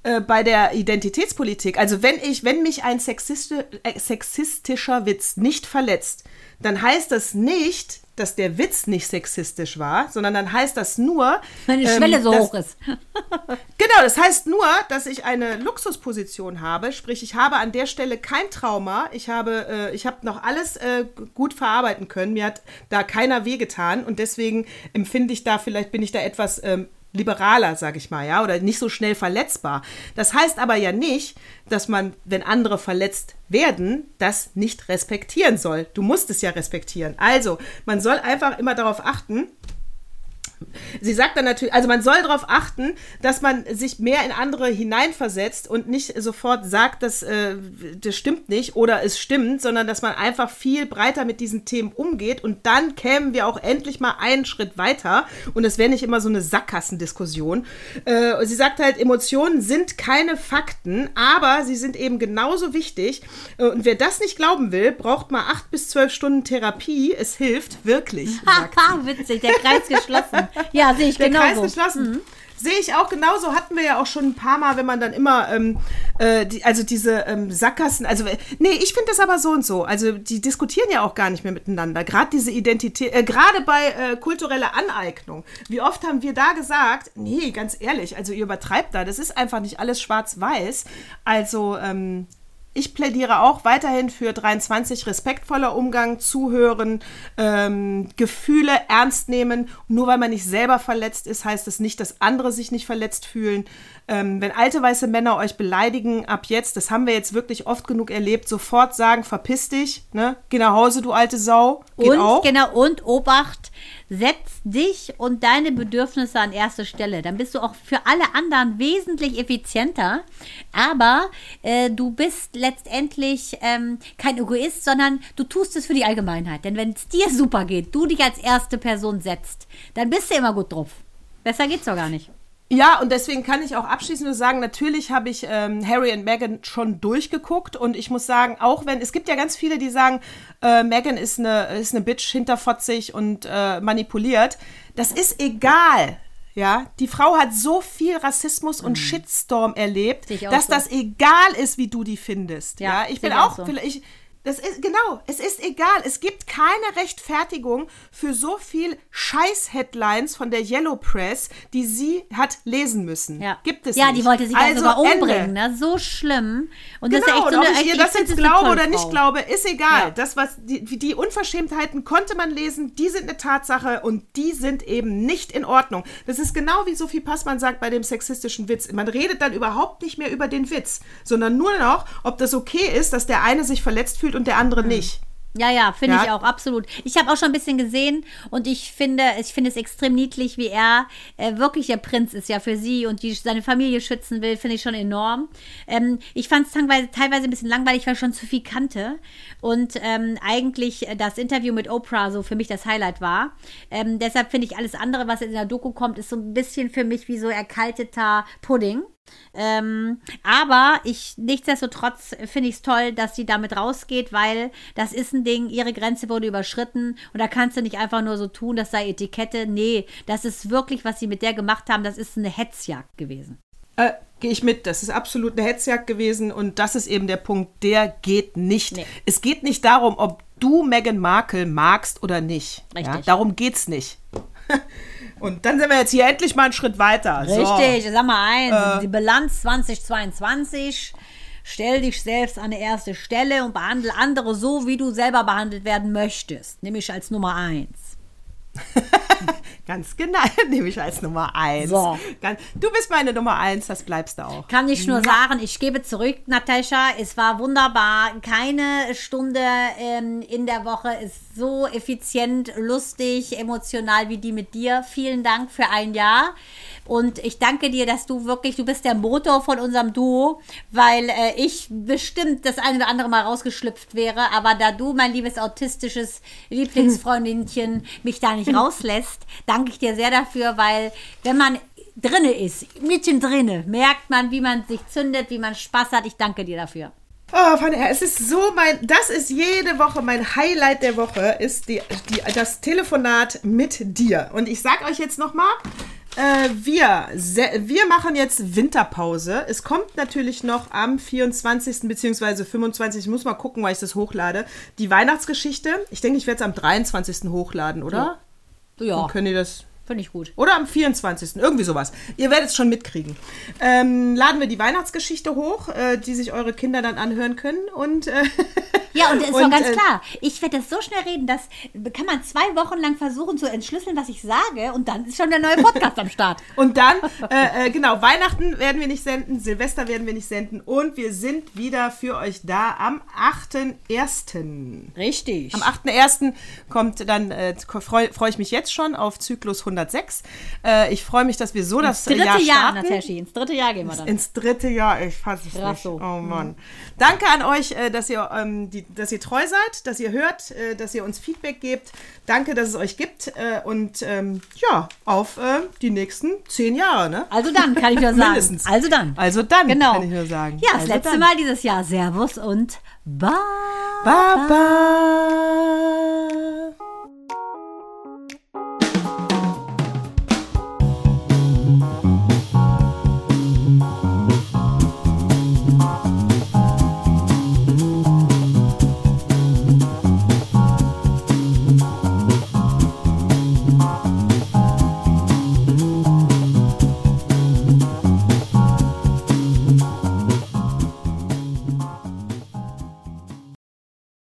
äh, bei der Identitätspolitik, also wenn ich, wenn mich ein sexisti äh, sexistischer Witz nicht verletzt, dann heißt das nicht, dass der Witz nicht sexistisch war, sondern dann heißt das nur. Meine Schwelle ähm, so dass, hoch ist. [LAUGHS] [LAUGHS] genau, das heißt nur, dass ich eine Luxusposition habe, sprich, ich habe an der Stelle kein Trauma, ich habe, äh, ich habe noch alles äh, gut verarbeiten können, mir hat da keiner wehgetan und deswegen empfinde ich da, vielleicht bin ich da etwas ähm, liberaler, sag ich mal, ja, oder nicht so schnell verletzbar. Das heißt aber ja nicht, dass man, wenn andere verletzt werden, das nicht respektieren soll. Du musst es ja respektieren. Also, man soll einfach immer darauf achten, Sie sagt dann natürlich, also man soll darauf achten, dass man sich mehr in andere hineinversetzt und nicht sofort sagt, dass äh, das stimmt nicht oder es stimmt, sondern dass man einfach viel breiter mit diesen Themen umgeht und dann kämen wir auch endlich mal einen Schritt weiter und es wäre nicht immer so eine Sackgassendiskussion. Äh, sie sagt halt, Emotionen sind keine Fakten, aber sie sind eben genauso wichtig und wer das nicht glauben will, braucht mal acht bis zwölf Stunden Therapie. Es hilft wirklich. Haha, [LAUGHS] witzig, der Kreis geschlossen. Ja, sehe ich Der genauso. Kreis geschlossen. Mhm. Sehe ich auch genauso. Hatten wir ja auch schon ein paar Mal, wenn man dann immer, ähm, äh, die, also diese ähm, Sackgassen, also, äh, nee, ich finde das aber so und so. Also, die diskutieren ja auch gar nicht mehr miteinander. Gerade diese Identität, äh, gerade bei äh, kultureller Aneignung. Wie oft haben wir da gesagt, nee, ganz ehrlich, also ihr übertreibt da, das ist einfach nicht alles schwarz-weiß. Also, ähm, ich plädiere auch weiterhin für 23 respektvoller Umgang, zuhören, ähm, Gefühle ernst nehmen. Nur weil man nicht selber verletzt ist, heißt das nicht, dass andere sich nicht verletzt fühlen. Ähm, wenn alte weiße Männer euch beleidigen, ab jetzt, das haben wir jetzt wirklich oft genug erlebt, sofort sagen, verpiss dich, ne? Geh nach Hause, du alte Sau. Geht und, auch. genau, und Obacht, setz dich und deine Bedürfnisse an erste Stelle. Dann bist du auch für alle anderen wesentlich effizienter. Aber äh, du bist letztendlich ähm, kein Egoist, sondern du tust es für die Allgemeinheit. Denn wenn es dir super geht, du dich als erste Person setzt, dann bist du immer gut drauf. Besser geht's doch gar nicht. Ja, und deswegen kann ich auch abschließend nur sagen, natürlich habe ich ähm, Harry und Meghan schon durchgeguckt und ich muss sagen, auch wenn, es gibt ja ganz viele, die sagen, äh, Meghan ist eine, ist eine Bitch, hinterfotzig und äh, manipuliert. Das ist egal. Ja, die Frau hat so viel Rassismus und mhm. Shitstorm erlebt, dass so. das egal ist, wie du die findest. Ja, ja? ich bin auch, so. ich, das ist, genau, es ist egal. Es gibt keine Rechtfertigung für so viel Scheiß-Headlines von der Yellow Press, die sie hat lesen müssen. Ja. Gibt es ja, nicht. die wollte sich also sogar umbringen, ne? So schlimm. Und genau, das ist genau, echt so eine, ob ich ihr das jetzt glaube oder nicht glaube, ist egal. Ja. Das, was die, die Unverschämtheiten konnte man lesen, die sind eine Tatsache und die sind eben nicht in Ordnung. Das ist genau wie Sophie Passmann sagt bei dem sexistischen Witz. Man redet dann überhaupt nicht mehr über den Witz, sondern nur noch, ob das okay ist, dass der eine sich verletzt fühlt und der andere mhm. nicht. Ja, ja, finde ja. ich auch, absolut. Ich habe auch schon ein bisschen gesehen und ich finde, ich finde es extrem niedlich, wie er äh, wirklich der Prinz ist, ja, für sie und die, seine Familie schützen will, finde ich schon enorm. Ähm, ich fand es teilweise, teilweise ein bisschen langweilig, weil ich schon zu viel kannte und ähm, eigentlich das Interview mit Oprah so für mich das Highlight war. Ähm, deshalb finde ich alles andere, was in der Doku kommt, ist so ein bisschen für mich wie so erkalteter Pudding. Ähm, aber ich, nichtsdestotrotz finde ich es toll, dass sie damit rausgeht, weil das ist ein Ding, ihre Grenze wurde überschritten und da kannst du nicht einfach nur so tun, das sei Etikette. Nee, das ist wirklich, was sie mit der gemacht haben, das ist eine Hetzjagd gewesen. Äh, Gehe ich mit, das ist absolut eine Hetzjagd gewesen und das ist eben der Punkt, der geht nicht. Nee. Es geht nicht darum, ob du Meghan Markle magst oder nicht. Richtig. Ja, darum es nicht. [LAUGHS] Und dann sind wir jetzt hier endlich mal einen Schritt weiter. Richtig, So. sag mal eins. die Bilanz 2022. Stell dich selbst an die erste Stelle und behandle andere so, wie du selber behandelt werden möchtest. Nämlich als Nummer eins. [LAUGHS] Ganz genau, [LAUGHS] nehme ich als Nummer eins. So. Du bist meine Nummer eins, das bleibst du auch. Kann ich nur sagen, ich gebe zurück, Natascha. Es war wunderbar. Keine Stunde ähm, in der Woche ist so effizient, lustig, emotional wie die mit dir. Vielen Dank für ein Jahr. Und ich danke dir, dass du wirklich, du bist der Motor von unserem Duo, weil äh, ich bestimmt das eine oder andere Mal rausgeschlüpft wäre. Aber da du, mein liebes autistisches [LAUGHS] Lieblingsfreundinchen, mich da nicht [LAUGHS] rauslässt, danke ich dir sehr dafür, weil wenn man drinne ist, Mädchen drinne, merkt man, wie man sich zündet, wie man Spaß hat. Ich danke dir dafür. Oh, Fanny, es ist so mein, das ist jede Woche mein Highlight der Woche, ist die, die, das Telefonat mit dir. Und ich sag euch jetzt nochmal, äh, wir, wir machen jetzt Winterpause. Es kommt natürlich noch am 24. bzw. 25. Ich muss mal gucken, weil ich das hochlade. Die Weihnachtsgeschichte. Ich denke, ich werde es am 23. hochladen, oder? Ja, Dann könnt ihr das finde ich gut. oder am 24. Irgendwie sowas. Ihr werdet es schon mitkriegen. Ähm, laden wir die Weihnachtsgeschichte hoch, äh, die sich eure Kinder dann anhören können. Und äh, Ja, und es ist Und, doch ganz äh, klar. Ich werde das so schnell reden, dass kann man zwei Wochen lang versuchen zu entschlüsseln, was ich sage, und dann ist schon der neue Podcast am Start. [LAUGHS] Und dann, äh, äh, genau, Weihnachten werden wir nicht senden, Silvester werden wir nicht senden und wir sind wieder für euch da am 8.1. Richtig. Am 8.1. kommt dann, äh, freue freu ich mich jetzt schon auf Zyklus 106. Äh, ich freue mich, dass wir so das dritte Jahr Jahr, starten. Nataschi. Ins dritte Jahr gehen wir dann. Ins dritte Jahr, ich fasse es Krass nicht. so. Oh Mann. Danke an euch, äh, dass ihr, ähm, die, dass ihr treu seid, dass ihr hört, äh, dass ihr uns Feedback gebt. Danke, dass es euch gibt. Äh, und ähm, ja, auf äh, die nächsten zehn Jahre, ne? Also dann, kann ich nur [LAUGHS] sagen. Mindestens. Also dann. Also dann, Genau. kann ich nur sagen. Ja, das also letzte dann. Mal dieses Jahr. Servus und bye. Baba.